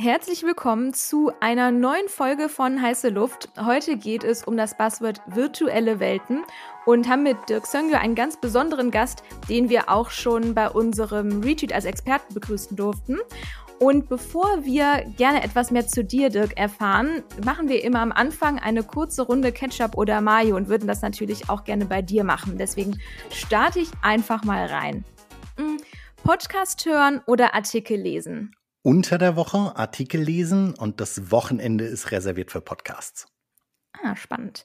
Herzlich willkommen zu einer neuen Folge von Heiße Luft. Heute geht es um das Buzzword virtuelle Welten und haben mit Dirk Söngler einen ganz besonderen Gast, den wir auch schon bei unserem Retreat als Experten begrüßen durften. Und bevor wir gerne etwas mehr zu dir, Dirk, erfahren, machen wir immer am Anfang eine kurze Runde Ketchup oder Mayo und würden das natürlich auch gerne bei dir machen. Deswegen starte ich einfach mal rein. Hm, Podcast hören oder Artikel lesen? Unter der Woche Artikel lesen und das Wochenende ist reserviert für Podcasts. Ah, spannend.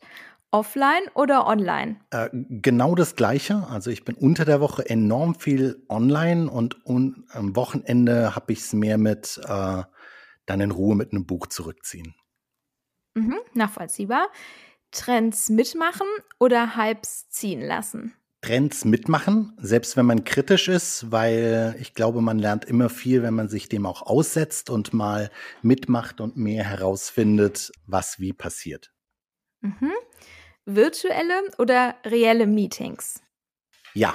Offline oder online? Äh, genau das Gleiche. Also ich bin unter der Woche enorm viel online und un am Wochenende habe ich es mehr mit äh, dann in Ruhe mit einem Buch zurückziehen. Mhm, nachvollziehbar. Trends mitmachen oder Hypes ziehen lassen? Trends mitmachen, selbst wenn man kritisch ist, weil ich glaube, man lernt immer viel, wenn man sich dem auch aussetzt und mal mitmacht und mehr herausfindet, was wie passiert. Mhm. Virtuelle oder reelle Meetings? Ja.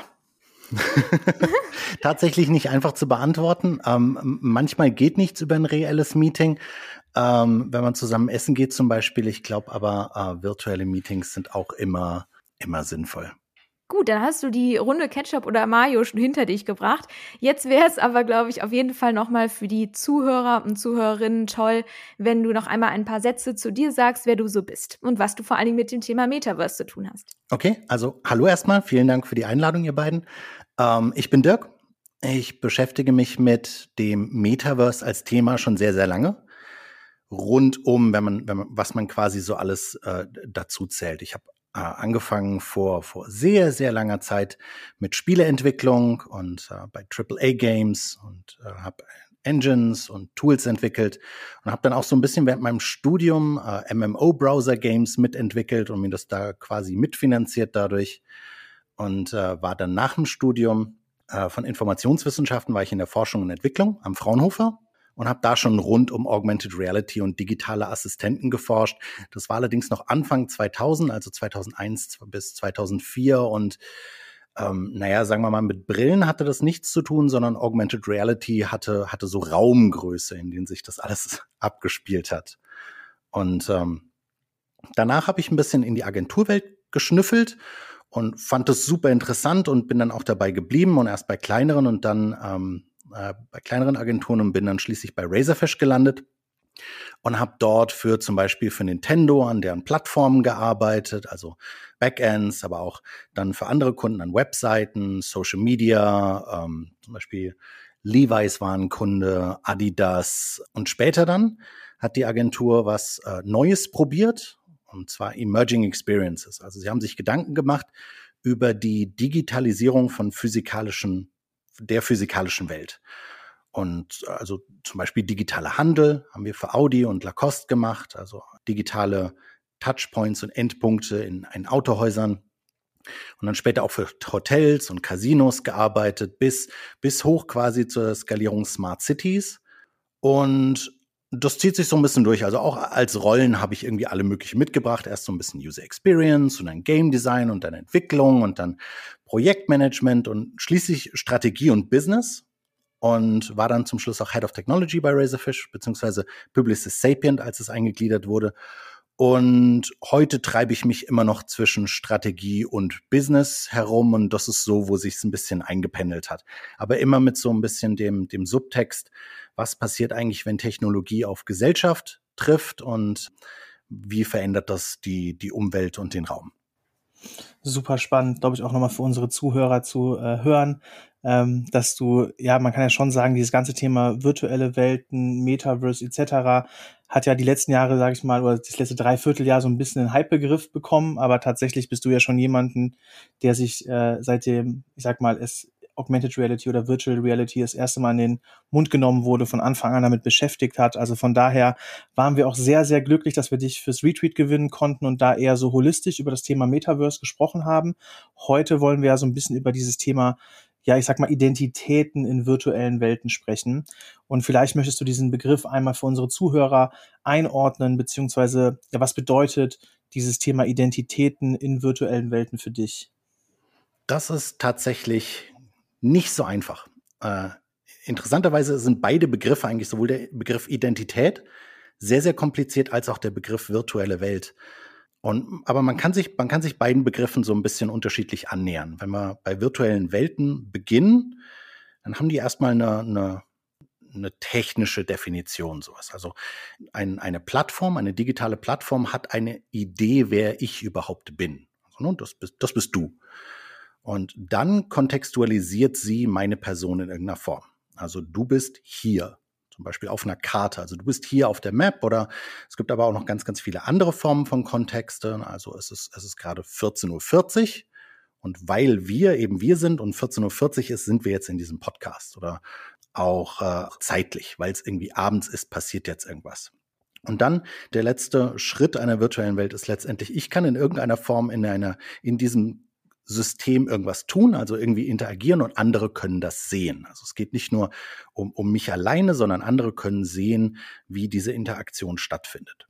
Tatsächlich nicht einfach zu beantworten. Ähm, manchmal geht nichts über ein reelles Meeting, ähm, wenn man zusammen essen geht zum Beispiel. Ich glaube aber, äh, virtuelle Meetings sind auch immer, immer sinnvoll. Gut, dann hast du die Runde Ketchup oder Mayo schon hinter dich gebracht. Jetzt wäre es aber, glaube ich, auf jeden Fall nochmal für die Zuhörer und Zuhörerinnen toll, wenn du noch einmal ein paar Sätze zu dir sagst, wer du so bist und was du vor allen Dingen mit dem Thema Metaverse zu tun hast. Okay, also hallo erstmal, vielen Dank für die Einladung, ihr beiden. Ähm, ich bin Dirk. Ich beschäftige mich mit dem Metaverse als Thema schon sehr, sehr lange. Rund um, wenn man, wenn man, was man quasi so alles äh, dazu zählt. Ich habe äh, angefangen vor, vor sehr, sehr langer Zeit mit Spieleentwicklung und äh, bei AAA Games und äh, habe Engines und Tools entwickelt und habe dann auch so ein bisschen während meinem Studium äh, MMO-Browser-Games mitentwickelt und mir das da quasi mitfinanziert dadurch und äh, war dann nach dem Studium äh, von Informationswissenschaften war ich in der Forschung und Entwicklung am Fraunhofer und habe da schon rund um Augmented Reality und digitale Assistenten geforscht. Das war allerdings noch Anfang 2000, also 2001 bis 2004 und ähm, naja, sagen wir mal, mit Brillen hatte das nichts zu tun, sondern Augmented Reality hatte, hatte so Raumgröße, in denen sich das alles abgespielt hat. Und ähm, danach habe ich ein bisschen in die Agenturwelt geschnüffelt und fand das super interessant und bin dann auch dabei geblieben und erst bei kleineren und dann ähm, äh, bei kleineren Agenturen und bin dann schließlich bei Razorfish gelandet und habe dort für zum Beispiel für Nintendo an deren Plattformen gearbeitet, also Backends, aber auch dann für andere Kunden an Webseiten, Social Media, ähm, zum Beispiel Levi's war ein Kunde, Adidas und später dann hat die Agentur was äh, Neues probiert und zwar Emerging Experiences. Also sie haben sich Gedanken gemacht über die Digitalisierung von physikalischen der physikalischen Welt. Und also zum Beispiel digitaler Handel haben wir für Audi und Lacoste gemacht, also digitale Touchpoints und Endpunkte in, in Autohäusern. Und dann später auch für Hotels und Casinos gearbeitet, bis, bis hoch quasi zur Skalierung Smart Cities. Und das zieht sich so ein bisschen durch. Also auch als Rollen habe ich irgendwie alle möglichen mitgebracht. Erst so ein bisschen User Experience und dann Game Design und dann Entwicklung und dann Projektmanagement und schließlich Strategie und Business. Und war dann zum Schluss auch Head of Technology bei Razorfish, beziehungsweise Publicis Sapient, als es eingegliedert wurde. Und heute treibe ich mich immer noch zwischen Strategie und Business herum und das ist so, wo sich es ein bisschen eingependelt hat. Aber immer mit so ein bisschen dem, dem Subtext, was passiert eigentlich, wenn Technologie auf Gesellschaft trifft und wie verändert das die, die Umwelt und den Raum. Super spannend, glaube ich, auch nochmal für unsere Zuhörer zu äh, hören, ähm, dass du, ja, man kann ja schon sagen, dieses ganze Thema virtuelle Welten, Metaverse etc. hat ja die letzten Jahre, sage ich mal, oder das letzte Dreivierteljahr so ein bisschen einen Hype-Begriff bekommen, aber tatsächlich bist du ja schon jemanden, der sich äh, seitdem, ich sag mal, es Augmented Reality oder Virtual Reality das erste Mal in den Mund genommen wurde, von Anfang an damit beschäftigt hat. Also von daher waren wir auch sehr, sehr glücklich, dass wir dich fürs Retweet gewinnen konnten und da eher so holistisch über das Thema Metaverse gesprochen haben. Heute wollen wir ja so ein bisschen über dieses Thema ja, ich sag mal, Identitäten in virtuellen Welten sprechen. Und vielleicht möchtest du diesen Begriff einmal für unsere Zuhörer einordnen, beziehungsweise, ja, was bedeutet dieses Thema Identitäten in virtuellen Welten für dich? Das ist tatsächlich nicht so einfach. Äh, interessanterweise sind beide Begriffe eigentlich sowohl der Begriff Identität sehr, sehr kompliziert als auch der Begriff virtuelle Welt. Und, aber man kann sich, man kann sich beiden Begriffen so ein bisschen unterschiedlich annähern. Wenn wir bei virtuellen Welten beginnen, dann haben die erstmal eine, eine, eine technische Definition, sowas. Also ein, eine Plattform, eine digitale Plattform hat eine Idee, wer ich überhaupt bin. Also, ne, das, das bist du. Und dann kontextualisiert sie meine Person in irgendeiner Form. Also du bist hier zum Beispiel auf einer Karte. Also du bist hier auf der Map oder es gibt aber auch noch ganz, ganz viele andere Formen von Kontexten. Also es ist, es ist gerade 14.40 Uhr und weil wir eben wir sind und 14.40 Uhr ist, sind wir jetzt in diesem Podcast oder auch äh, zeitlich, weil es irgendwie abends ist, passiert jetzt irgendwas. Und dann der letzte Schritt einer virtuellen Welt ist letztendlich, ich kann in irgendeiner Form in einer, in diesem System irgendwas tun, also irgendwie interagieren und andere können das sehen. Also es geht nicht nur um, um mich alleine, sondern andere können sehen, wie diese Interaktion stattfindet.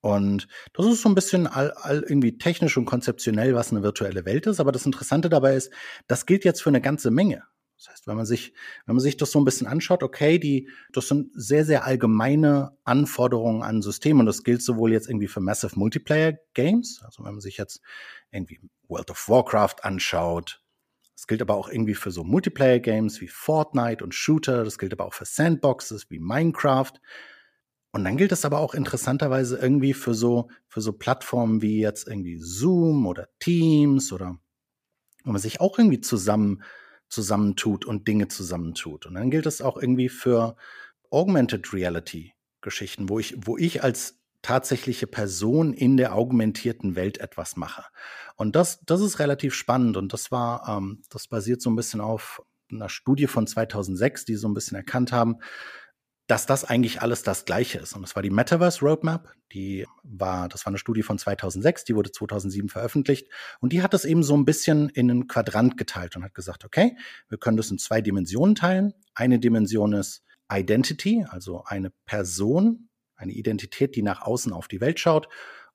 Und das ist so ein bisschen all, all irgendwie technisch und konzeptionell, was eine virtuelle Welt ist. Aber das Interessante dabei ist, das gilt jetzt für eine ganze Menge. Das heißt, wenn man sich, wenn man sich das so ein bisschen anschaut, okay, die, das sind sehr, sehr allgemeine Anforderungen an Systeme. Und das gilt sowohl jetzt irgendwie für Massive Multiplayer Games, also wenn man sich jetzt irgendwie World of Warcraft anschaut, das gilt aber auch irgendwie für so Multiplayer Games wie Fortnite und Shooter, das gilt aber auch für Sandboxes wie Minecraft. Und dann gilt es aber auch interessanterweise irgendwie für so, für so Plattformen wie jetzt irgendwie Zoom oder Teams oder wo man sich auch irgendwie zusammen zusammentut und Dinge zusammentut. Und dann gilt es auch irgendwie für Augmented Reality Geschichten, wo ich, wo ich als tatsächliche Person in der augmentierten Welt etwas mache. Und das, das ist relativ spannend und das war, ähm, das basiert so ein bisschen auf einer Studie von 2006, die so ein bisschen erkannt haben, dass das eigentlich alles das Gleiche ist. Und das war die Metaverse Roadmap. Die war, das war eine Studie von 2006, die wurde 2007 veröffentlicht. Und die hat das eben so ein bisschen in einen Quadrant geteilt und hat gesagt, okay, wir können das in zwei Dimensionen teilen. Eine Dimension ist Identity, also eine Person, eine Identität, die nach außen auf die Welt schaut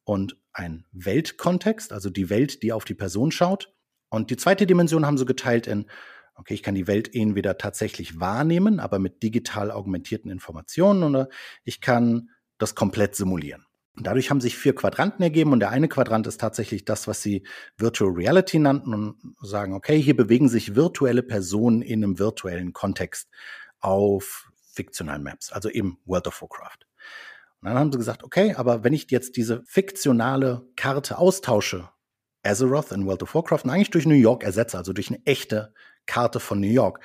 und ein Weltkontext, also die Welt, die auf die Person schaut. Und die zweite Dimension haben sie geteilt in Okay, ich kann die Welt entweder tatsächlich wahrnehmen, aber mit digital augmentierten Informationen, oder ich kann das komplett simulieren. Und dadurch haben sich vier Quadranten ergeben und der eine Quadrant ist tatsächlich das, was sie Virtual Reality nannten und sagen, okay, hier bewegen sich virtuelle Personen in einem virtuellen Kontext auf fiktionalen Maps, also eben World of Warcraft. Und dann haben sie gesagt, okay, aber wenn ich jetzt diese fiktionale Karte austausche, Azeroth in World of Warcraft, und eigentlich durch New York ersetze, also durch eine echte Karte von New York.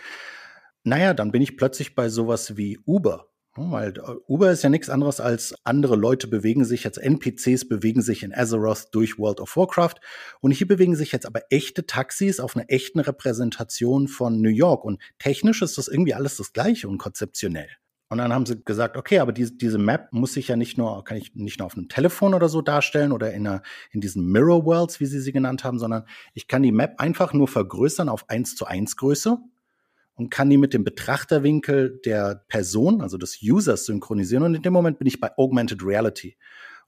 Naja, dann bin ich plötzlich bei sowas wie Uber. Weil äh, Uber ist ja nichts anderes als andere Leute bewegen sich jetzt, NPCs bewegen sich in Azeroth durch World of Warcraft. Und hier bewegen sich jetzt aber echte Taxis auf einer echten Repräsentation von New York. Und technisch ist das irgendwie alles das Gleiche und konzeptionell. Und dann haben sie gesagt, okay, aber diese, diese Map muss ich ja nicht nur, kann ich nicht nur auf einem Telefon oder so darstellen oder in, einer, in diesen Mirror Worlds, wie sie sie genannt haben, sondern ich kann die Map einfach nur vergrößern auf 1 zu 1 Größe und kann die mit dem Betrachterwinkel der Person, also des Users synchronisieren. Und in dem Moment bin ich bei Augmented Reality.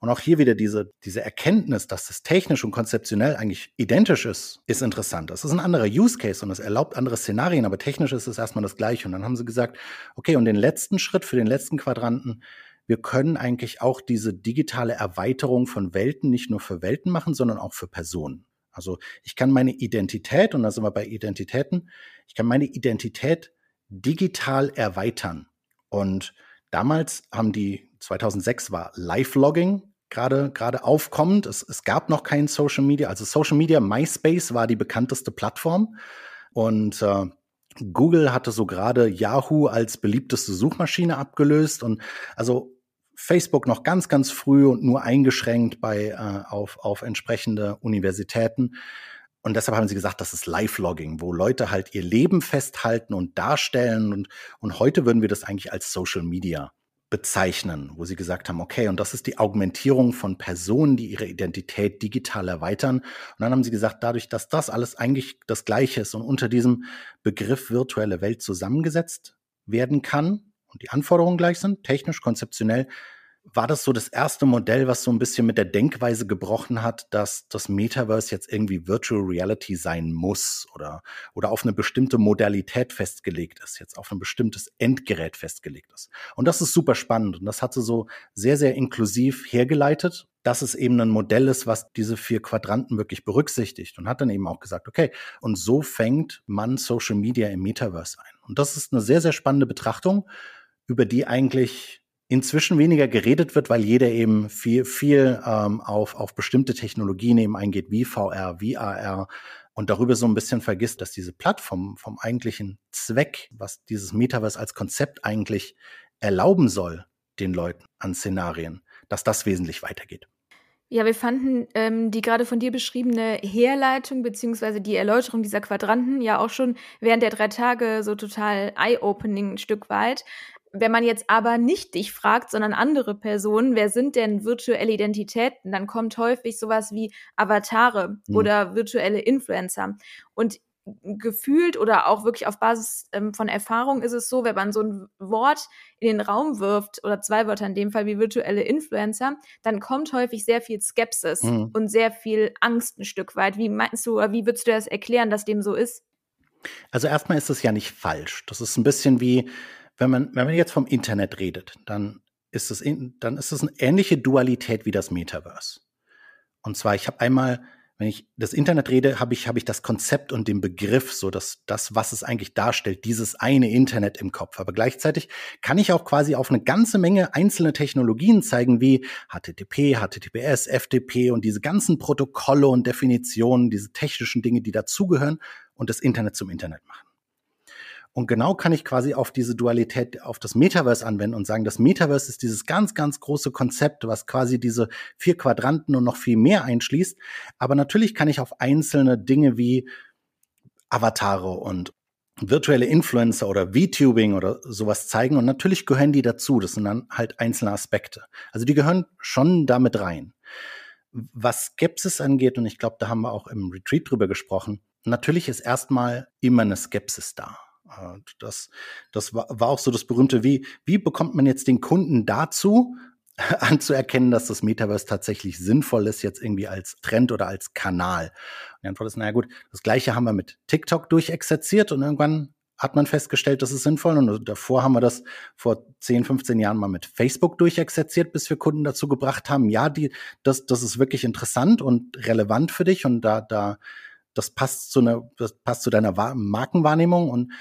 Und auch hier wieder diese, diese Erkenntnis, dass das technisch und konzeptionell eigentlich identisch ist, ist interessant. Das ist ein anderer Use Case und es erlaubt andere Szenarien, aber technisch ist es erstmal das Gleiche. Und dann haben sie gesagt, okay, und den letzten Schritt für den letzten Quadranten, wir können eigentlich auch diese digitale Erweiterung von Welten nicht nur für Welten machen, sondern auch für Personen. Also ich kann meine Identität, und da sind wir bei Identitäten, ich kann meine Identität digital erweitern. Und damals haben die, 2006 war Live-Logging gerade gerade aufkommt. Es, es gab noch kein Social Media. Also Social Media, MySpace war die bekannteste Plattform. Und äh, Google hatte so gerade Yahoo als beliebteste Suchmaschine abgelöst. Und also Facebook noch ganz, ganz früh und nur eingeschränkt bei, äh, auf, auf entsprechende Universitäten. Und deshalb haben sie gesagt, das ist Live-Logging, wo Leute halt ihr Leben festhalten und darstellen. Und, und heute würden wir das eigentlich als Social Media bezeichnen, wo sie gesagt haben, okay, und das ist die Augmentierung von Personen, die ihre Identität digital erweitern. Und dann haben sie gesagt, dadurch, dass das alles eigentlich das Gleiche ist und unter diesem Begriff virtuelle Welt zusammengesetzt werden kann und die Anforderungen gleich sind, technisch, konzeptionell, war das so das erste Modell, was so ein bisschen mit der Denkweise gebrochen hat, dass das Metaverse jetzt irgendwie Virtual Reality sein muss oder, oder auf eine bestimmte Modalität festgelegt ist, jetzt auf ein bestimmtes Endgerät festgelegt ist. Und das ist super spannend und das hat sie so sehr, sehr inklusiv hergeleitet, dass es eben ein Modell ist, was diese vier Quadranten wirklich berücksichtigt und hat dann eben auch gesagt, okay, und so fängt man Social Media im Metaverse ein. Und das ist eine sehr, sehr spannende Betrachtung, über die eigentlich inzwischen weniger geredet wird, weil jeder eben viel, viel ähm, auf, auf bestimmte Technologien eben eingeht, wie VR, wie AR und darüber so ein bisschen vergisst, dass diese Plattform vom eigentlichen Zweck, was dieses Metaverse als Konzept eigentlich erlauben soll, den Leuten an Szenarien, dass das wesentlich weitergeht. Ja, wir fanden ähm, die gerade von dir beschriebene Herleitung beziehungsweise die Erläuterung dieser Quadranten ja auch schon während der drei Tage so total eye-opening ein Stück weit. Wenn man jetzt aber nicht dich fragt, sondern andere Personen, wer sind denn virtuelle Identitäten, dann kommt häufig sowas wie Avatare mhm. oder virtuelle Influencer. Und gefühlt oder auch wirklich auf Basis ähm, von Erfahrung ist es so, wenn man so ein Wort in den Raum wirft oder zwei Wörter in dem Fall wie virtuelle Influencer, dann kommt häufig sehr viel Skepsis mhm. und sehr viel Angst ein Stück weit. Wie meinst du oder wie würdest du das erklären, dass dem so ist? Also erstmal ist es ja nicht falsch. Das ist ein bisschen wie, wenn man, wenn man jetzt vom Internet redet, dann ist es, in, dann ist es eine ähnliche Dualität wie das Metaverse. Und zwar, ich habe einmal, wenn ich das Internet rede, habe ich, habe ich das Konzept und den Begriff, so dass das, was es eigentlich darstellt, dieses eine Internet im Kopf. Aber gleichzeitig kann ich auch quasi auf eine ganze Menge einzelne Technologien zeigen, wie HTTP, HTTPS, FTP und diese ganzen Protokolle und Definitionen, diese technischen Dinge, die dazugehören und das Internet zum Internet machen. Und genau kann ich quasi auf diese Dualität, auf das Metaverse anwenden und sagen, das Metaverse ist dieses ganz, ganz große Konzept, was quasi diese vier Quadranten und noch viel mehr einschließt. Aber natürlich kann ich auf einzelne Dinge wie Avatare und virtuelle Influencer oder VTubing oder sowas zeigen. Und natürlich gehören die dazu. Das sind dann halt einzelne Aspekte. Also die gehören schon damit rein. Was Skepsis angeht, und ich glaube, da haben wir auch im Retreat drüber gesprochen, natürlich ist erstmal immer eine Skepsis da. Das, das war, auch so das berühmte, wie, wie bekommt man jetzt den Kunden dazu, anzuerkennen, dass das Metaverse tatsächlich sinnvoll ist, jetzt irgendwie als Trend oder als Kanal. Und die Antwort ist, naja gut, das gleiche haben wir mit TikTok durchexerziert und irgendwann hat man festgestellt, das ist sinnvoll. Und davor haben wir das vor 10, 15 Jahren mal mit Facebook durchexerziert, bis wir Kunden dazu gebracht haben, ja, die, das, das ist wirklich interessant und relevant für dich und da, da, das passt zu einer, das passt zu deiner Markenwahrnehmung und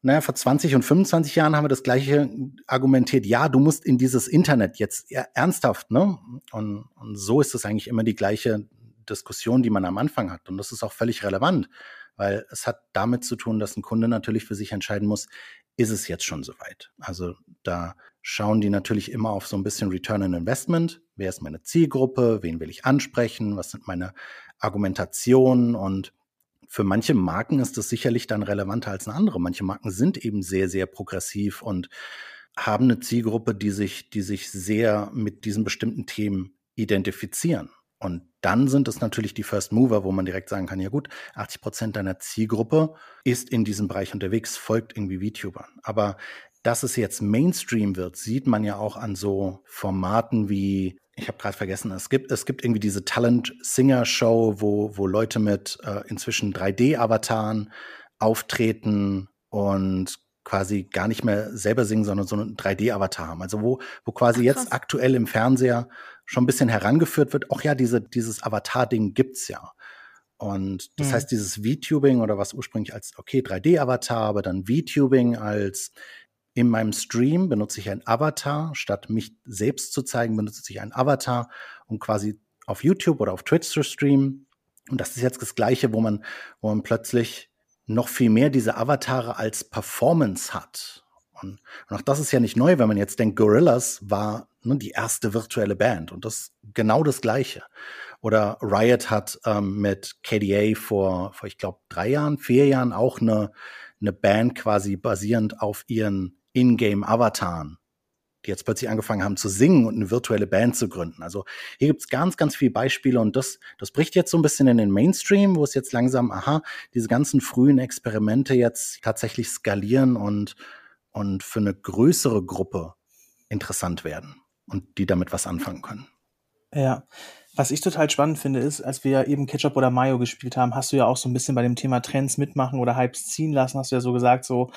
naja, vor 20 und 25 Jahren haben wir das gleiche argumentiert. Ja, du musst in dieses Internet jetzt ernsthaft, ne? Und, und so ist es eigentlich immer die gleiche Diskussion, die man am Anfang hat. Und das ist auch völlig relevant, weil es hat damit zu tun, dass ein Kunde natürlich für sich entscheiden muss, ist es jetzt schon soweit? Also da schauen die natürlich immer auf so ein bisschen Return on Investment. Wer ist meine Zielgruppe? Wen will ich ansprechen? Was sind meine Argumentationen? Und für manche Marken ist das sicherlich dann relevanter als eine andere. Manche Marken sind eben sehr, sehr progressiv und haben eine Zielgruppe, die sich, die sich sehr mit diesen bestimmten Themen identifizieren. Und dann sind es natürlich die First Mover, wo man direkt sagen kann, ja gut, 80 Prozent deiner Zielgruppe ist in diesem Bereich unterwegs, folgt irgendwie VTubern. Aber dass es jetzt Mainstream wird, sieht man ja auch an so Formaten wie ich habe gerade vergessen, es gibt, es gibt irgendwie diese Talent-Singer-Show, wo, wo Leute mit äh, inzwischen 3D-Avataren auftreten und quasi gar nicht mehr selber singen, sondern so einen 3D-Avatar haben. Also wo, wo quasi Ach, jetzt aktuell im Fernseher schon ein bisschen herangeführt wird, ach ja, diese, dieses Avatar-Ding gibt's ja. Und das mhm. heißt, dieses VTubing oder was ursprünglich als, okay, 3D-Avatar, aber dann VTubing als in meinem Stream benutze ich ein Avatar. Statt mich selbst zu zeigen, benutze ich ein Avatar, um quasi auf YouTube oder auf Twitch zu streamen. Und das ist jetzt das Gleiche, wo man, wo man plötzlich noch viel mehr diese Avatare als Performance hat. Und, und auch das ist ja nicht neu, wenn man jetzt denkt, Gorillas war ne, die erste virtuelle Band und das genau das Gleiche. Oder Riot hat ähm, mit KDA vor, vor ich glaube, drei Jahren, vier Jahren auch eine, eine Band quasi basierend auf ihren Ingame-Avataren, die jetzt plötzlich angefangen haben zu singen und eine virtuelle Band zu gründen. Also hier gibt es ganz, ganz viele Beispiele und das, das bricht jetzt so ein bisschen in den Mainstream, wo es jetzt langsam, aha, diese ganzen frühen Experimente jetzt tatsächlich skalieren und, und für eine größere Gruppe interessant werden. und die damit was anfangen können. Ja. Was ich total spannend finde, ist, als wir eben Ketchup oder Mayo gespielt haben, hast du ja auch so ein bisschen bei dem Thema Trends mitmachen oder Hypes ziehen lassen, hast du ja so gesagt, so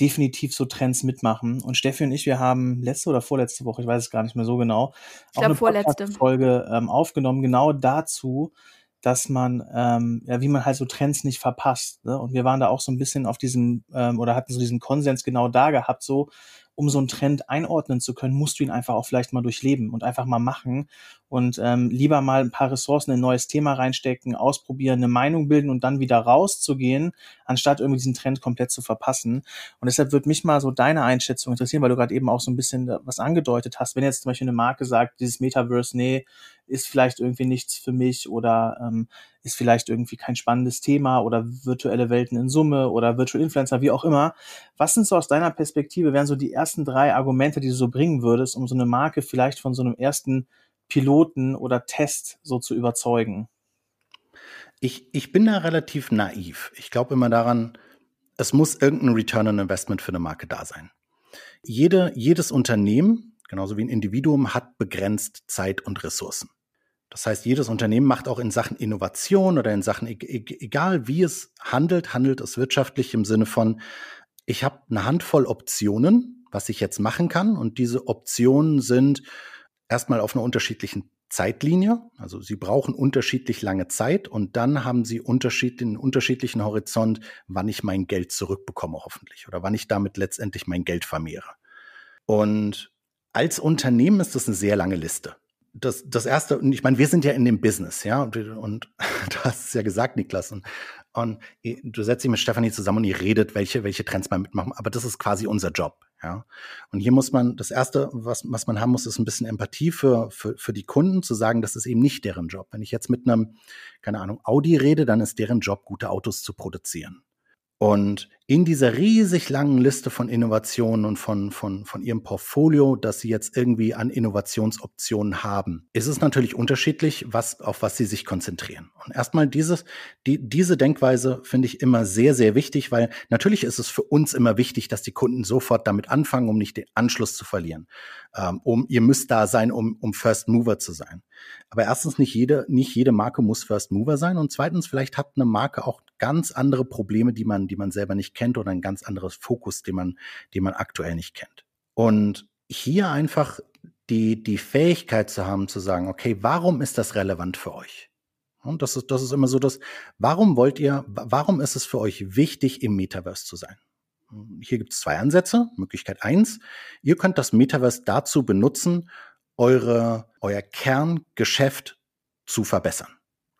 definitiv so Trends mitmachen. Und Steffi und ich, wir haben letzte oder vorletzte Woche, ich weiß es gar nicht mehr so genau, ich auch eine vorletzte Folge ähm, aufgenommen, genau dazu, dass man, ähm, ja, wie man halt so Trends nicht verpasst. Ne? Und wir waren da auch so ein bisschen auf diesem, ähm, oder hatten so diesen Konsens genau da gehabt, so, um so einen Trend einordnen zu können, musst du ihn einfach auch vielleicht mal durchleben und einfach mal machen und ähm, lieber mal ein paar Ressourcen in ein neues Thema reinstecken, ausprobieren, eine Meinung bilden und dann wieder rauszugehen, anstatt irgendwie diesen Trend komplett zu verpassen. Und deshalb würde mich mal so deine Einschätzung interessieren, weil du gerade eben auch so ein bisschen was angedeutet hast. Wenn jetzt zum Beispiel eine Marke sagt, dieses Metaverse, nee, ist vielleicht irgendwie nichts für mich oder ähm, ist vielleicht irgendwie kein spannendes Thema oder virtuelle Welten in Summe oder Virtual Influencer, wie auch immer. Was sind so aus deiner Perspektive, wären so die ersten drei Argumente, die du so bringen würdest, um so eine Marke vielleicht von so einem ersten Piloten oder Test so zu überzeugen? Ich, ich bin da relativ naiv. Ich glaube immer daran, es muss irgendein Return on Investment für eine Marke da sein. Jede, jedes Unternehmen, genauso wie ein Individuum, hat begrenzt Zeit und Ressourcen. Das heißt, jedes Unternehmen macht auch in Sachen Innovation oder in Sachen, e-, e-, egal wie es handelt, handelt es wirtschaftlich im Sinne von, ich habe eine Handvoll Optionen, was ich jetzt machen kann. Und diese Optionen sind erstmal auf einer unterschiedlichen Zeitlinie. Also sie brauchen unterschiedlich lange Zeit und dann haben sie unterschied, einen unterschiedlichen Horizont, wann ich mein Geld zurückbekomme, hoffentlich, oder wann ich damit letztendlich mein Geld vermehre. Und als Unternehmen ist das eine sehr lange Liste das, das erste, und ich meine, wir sind ja in dem Business, ja, und, und du hast es ja gesagt, Niklas, und, und du setzt dich mit Stefanie zusammen und ihr redet, welche, welche Trends man mitmachen, aber das ist quasi unser Job, ja. Und hier muss man, das erste, was, was man haben muss, ist ein bisschen Empathie für, für, für die Kunden, zu sagen, das ist eben nicht deren Job. Wenn ich jetzt mit einem, keine Ahnung, Audi rede, dann ist deren Job, gute Autos zu produzieren. Und in dieser riesig langen Liste von Innovationen und von, von, von ihrem Portfolio, das sie jetzt irgendwie an Innovationsoptionen haben, ist es natürlich unterschiedlich, was, auf was sie sich konzentrieren. Und erstmal dieses, die, diese Denkweise finde ich immer sehr, sehr wichtig, weil natürlich ist es für uns immer wichtig, dass die Kunden sofort damit anfangen, um nicht den Anschluss zu verlieren. Ähm, um, ihr müsst da sein, um, um First Mover zu sein. Aber erstens, nicht jede, nicht jede Marke muss First Mover sein. Und zweitens, vielleicht hat eine Marke auch ganz andere Probleme, die man, die man selber nicht kennt oder ein ganz anderes Fokus, den man, den man aktuell nicht kennt. Und hier einfach die, die Fähigkeit zu haben, zu sagen, okay, warum ist das relevant für euch? Und das ist, das ist immer so das, warum wollt ihr, warum ist es für euch wichtig, im Metaverse zu sein? Hier gibt es zwei Ansätze. Möglichkeit eins, ihr könnt das Metaverse dazu benutzen, eure, euer Kerngeschäft zu verbessern.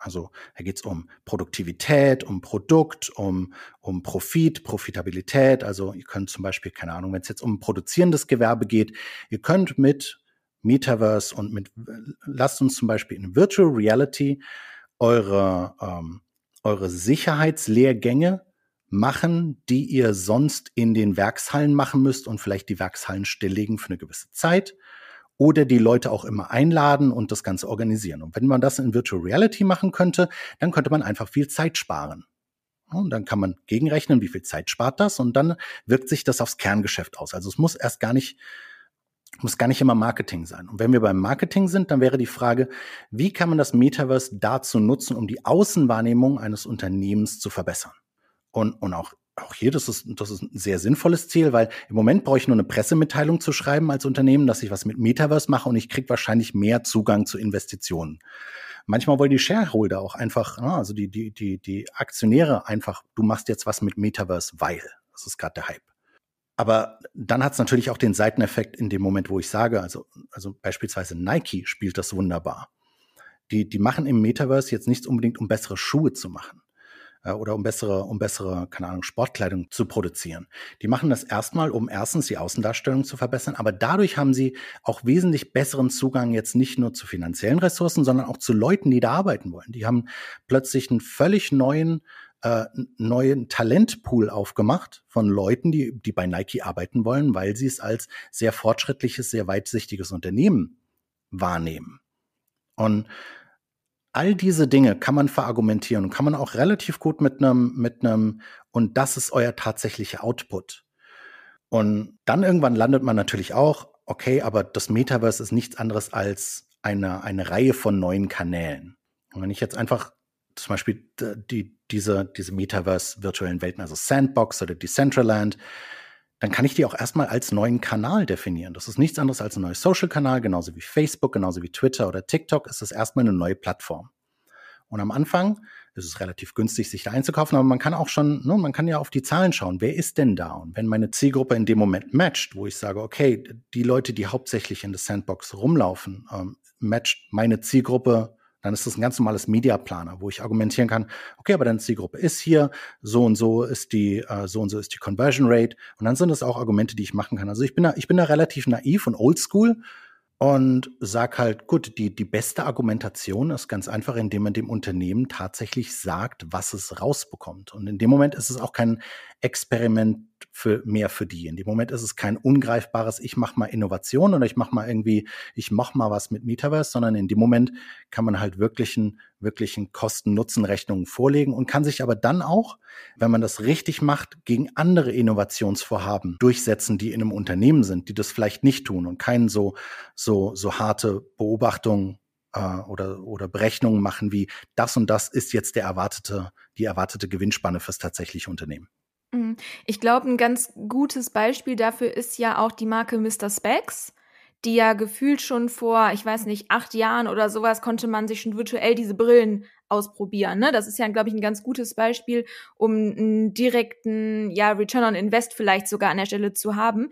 Also da geht es um Produktivität, um Produkt, um, um Profit, Profitabilität. Also ihr könnt zum Beispiel, keine Ahnung, wenn es jetzt um produzierendes Gewerbe geht, ihr könnt mit Metaverse und mit, lasst uns zum Beispiel in Virtual Reality eure, ähm, eure Sicherheitslehrgänge machen, die ihr sonst in den Werkshallen machen müsst und vielleicht die Werkshallen stilllegen für eine gewisse Zeit oder die Leute auch immer einladen und das Ganze organisieren. Und wenn man das in Virtual Reality machen könnte, dann könnte man einfach viel Zeit sparen. Und dann kann man gegenrechnen, wie viel Zeit spart das und dann wirkt sich das aufs Kerngeschäft aus. Also es muss erst gar nicht muss gar nicht immer Marketing sein. Und wenn wir beim Marketing sind, dann wäre die Frage, wie kann man das Metaverse dazu nutzen, um die Außenwahrnehmung eines Unternehmens zu verbessern? Und, und auch auch hier, das ist, das ist ein sehr sinnvolles Ziel, weil im Moment brauche ich nur eine Pressemitteilung zu schreiben als Unternehmen, dass ich was mit Metaverse mache und ich kriege wahrscheinlich mehr Zugang zu Investitionen. Manchmal wollen die Shareholder auch einfach, ah, also die, die, die, die Aktionäre einfach, du machst jetzt was mit Metaverse, weil. Das ist gerade der Hype. Aber dann hat es natürlich auch den Seiteneffekt in dem Moment, wo ich sage, also, also beispielsweise Nike spielt das wunderbar. Die, die machen im Metaverse jetzt nichts unbedingt, um bessere Schuhe zu machen äh, oder um bessere, um bessere, keine Ahnung, Sportkleidung zu produzieren. Die machen das erstmal, um erstens die Außendarstellung zu verbessern, aber dadurch haben sie auch wesentlich besseren Zugang jetzt nicht nur zu finanziellen Ressourcen, sondern auch zu Leuten, die da arbeiten wollen. Die haben plötzlich einen völlig neuen äh, neuen Talentpool aufgemacht von Leuten, die, die bei Nike arbeiten wollen, weil sie es als sehr fortschrittliches, sehr weitsichtiges Unternehmen wahrnehmen. Und all diese Dinge kann man verargumentieren und kann man auch relativ gut mit einem, mit einem, und das ist euer tatsächlicher Output. Und dann irgendwann landet man natürlich auch okay, aber das Metaverse ist nichts anderes als eine, eine Reihe von neuen Kanälen. Und wenn ich jetzt einfach zum Beispiel die, diese, diese Metaverse-virtuellen Welten, also Sandbox oder Decentraland, dann kann ich die auch erstmal als neuen Kanal definieren. Das ist nichts anderes als ein neuer Social-Kanal, genauso wie Facebook, genauso wie Twitter oder TikTok ist es erstmal eine neue Plattform. Und am Anfang ist es relativ günstig, sich da einzukaufen, aber man kann auch schon, ne, man kann ja auf die Zahlen schauen. Wer ist denn da? Und wenn meine Zielgruppe in dem Moment matcht, wo ich sage, okay, die Leute, die hauptsächlich in der Sandbox rumlaufen, ähm, matcht meine Zielgruppe dann ist das ein ganz normales Mediaplaner, wo ich argumentieren kann, okay, aber deine Zielgruppe ist hier, so und so ist die, äh, so und so ist die Conversion Rate. Und dann sind das auch Argumente, die ich machen kann. Also ich bin da, ich bin da relativ naiv und oldschool und sag halt, gut, die, die beste Argumentation ist ganz einfach, indem man dem Unternehmen tatsächlich sagt, was es rausbekommt. Und in dem Moment ist es auch kein Experiment für mehr für die. In dem Moment ist es kein ungreifbares, ich mache mal Innovation oder ich mache mal irgendwie, ich mache mal was mit Metaverse, sondern in dem Moment kann man halt wirklichen, wirklichen Kosten-Nutzen-Rechnungen vorlegen und kann sich aber dann auch, wenn man das richtig macht, gegen andere Innovationsvorhaben durchsetzen, die in einem Unternehmen sind, die das vielleicht nicht tun und keinen so, so, so harte Beobachtungen äh, oder, oder Berechnungen machen wie das und das ist jetzt der erwartete, die erwartete Gewinnspanne fürs tatsächliche Unternehmen. Mhm. Ich glaube, ein ganz gutes Beispiel dafür ist ja auch die Marke Mr. Specs, die ja gefühlt schon vor, ich weiß nicht, acht Jahren oder sowas konnte man sich schon virtuell diese Brillen ausprobieren. Ne? Das ist ja, glaube ich, ein ganz gutes Beispiel, um einen direkten ja, Return on Invest vielleicht sogar an der Stelle zu haben.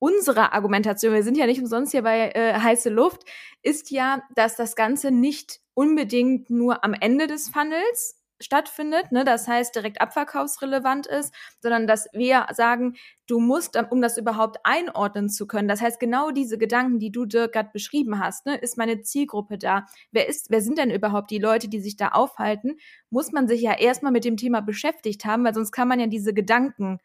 Unsere Argumentation, wir sind ja nicht umsonst hier bei äh, heiße Luft, ist ja, dass das Ganze nicht unbedingt nur am Ende des Funnels stattfindet, ne, das heißt direkt abverkaufsrelevant ist, sondern dass wir sagen, du musst, um das überhaupt einordnen zu können, das heißt genau diese Gedanken, die du Dirk gerade beschrieben hast, ne, ist meine Zielgruppe da? Wer ist, wer sind denn überhaupt die Leute, die sich da aufhalten? Muss man sich ja erstmal mit dem Thema beschäftigt haben, weil sonst kann man ja diese Gedanken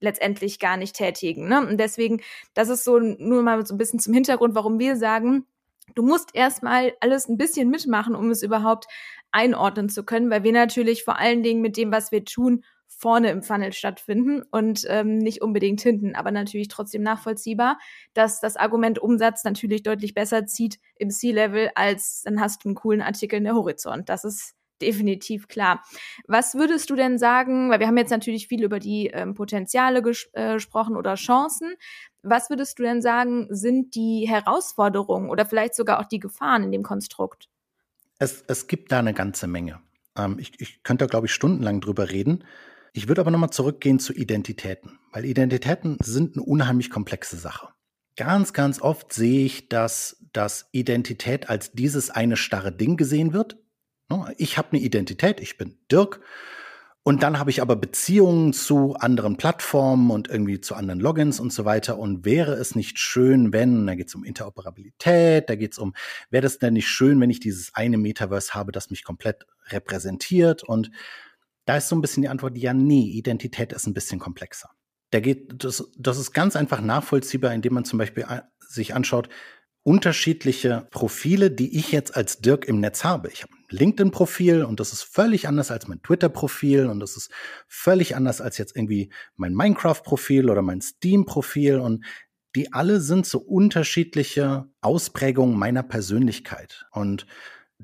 letztendlich gar nicht tätigen. Ne? Und deswegen, das ist so nur mal so ein bisschen zum Hintergrund, warum wir sagen, du musst erstmal alles ein bisschen mitmachen, um es überhaupt einordnen zu können, weil wir natürlich vor allen Dingen mit dem, was wir tun, vorne im Funnel stattfinden und ähm, nicht unbedingt hinten, aber natürlich trotzdem nachvollziehbar, dass das Argument Umsatz natürlich deutlich besser zieht im C-Level, als dann hast du einen coolen Artikel in der Horizont. Das ist definitiv klar. Was würdest du denn sagen, weil wir haben jetzt natürlich viel über die ähm, Potenziale ges äh, gesprochen oder Chancen. Was würdest du denn sagen, sind die Herausforderungen oder vielleicht sogar auch die Gefahren in dem Konstrukt? Es, es gibt da eine ganze Menge. Ähm, ich, ich könnte da, glaube ich, stundenlang drüber reden. Ich würde aber nochmal zurückgehen zu Identitäten, weil Identitäten sind eine unheimlich komplexe Sache. Ganz, ganz oft sehe ich, dass, dass Identität als dieses eine starre Ding gesehen wird. Ne, ich habe eine Identität, ich bin Dirk und dann habe ich aber Beziehungen zu anderen Plattformen und irgendwie zu anderen Logins und so weiter. Und wäre es nicht schön, wenn, da geht es um Interoperabilität, da geht es um, wäre das denn nicht schön, wenn ich dieses eine Metaverse habe, das mich komplett repräsentiert? Und da ist so ein bisschen die Antwort, ja, nee, Identität ist ein bisschen komplexer. Da geht, das, das ist ganz einfach nachvollziehbar, indem man zum Beispiel sich anschaut, unterschiedliche Profile, die ich jetzt als Dirk im Netz habe. Ich habe LinkedIn-Profil und das ist völlig anders als mein Twitter-Profil und das ist völlig anders als jetzt irgendwie mein Minecraft-Profil oder mein Steam-Profil und die alle sind so unterschiedliche Ausprägungen meiner Persönlichkeit. Und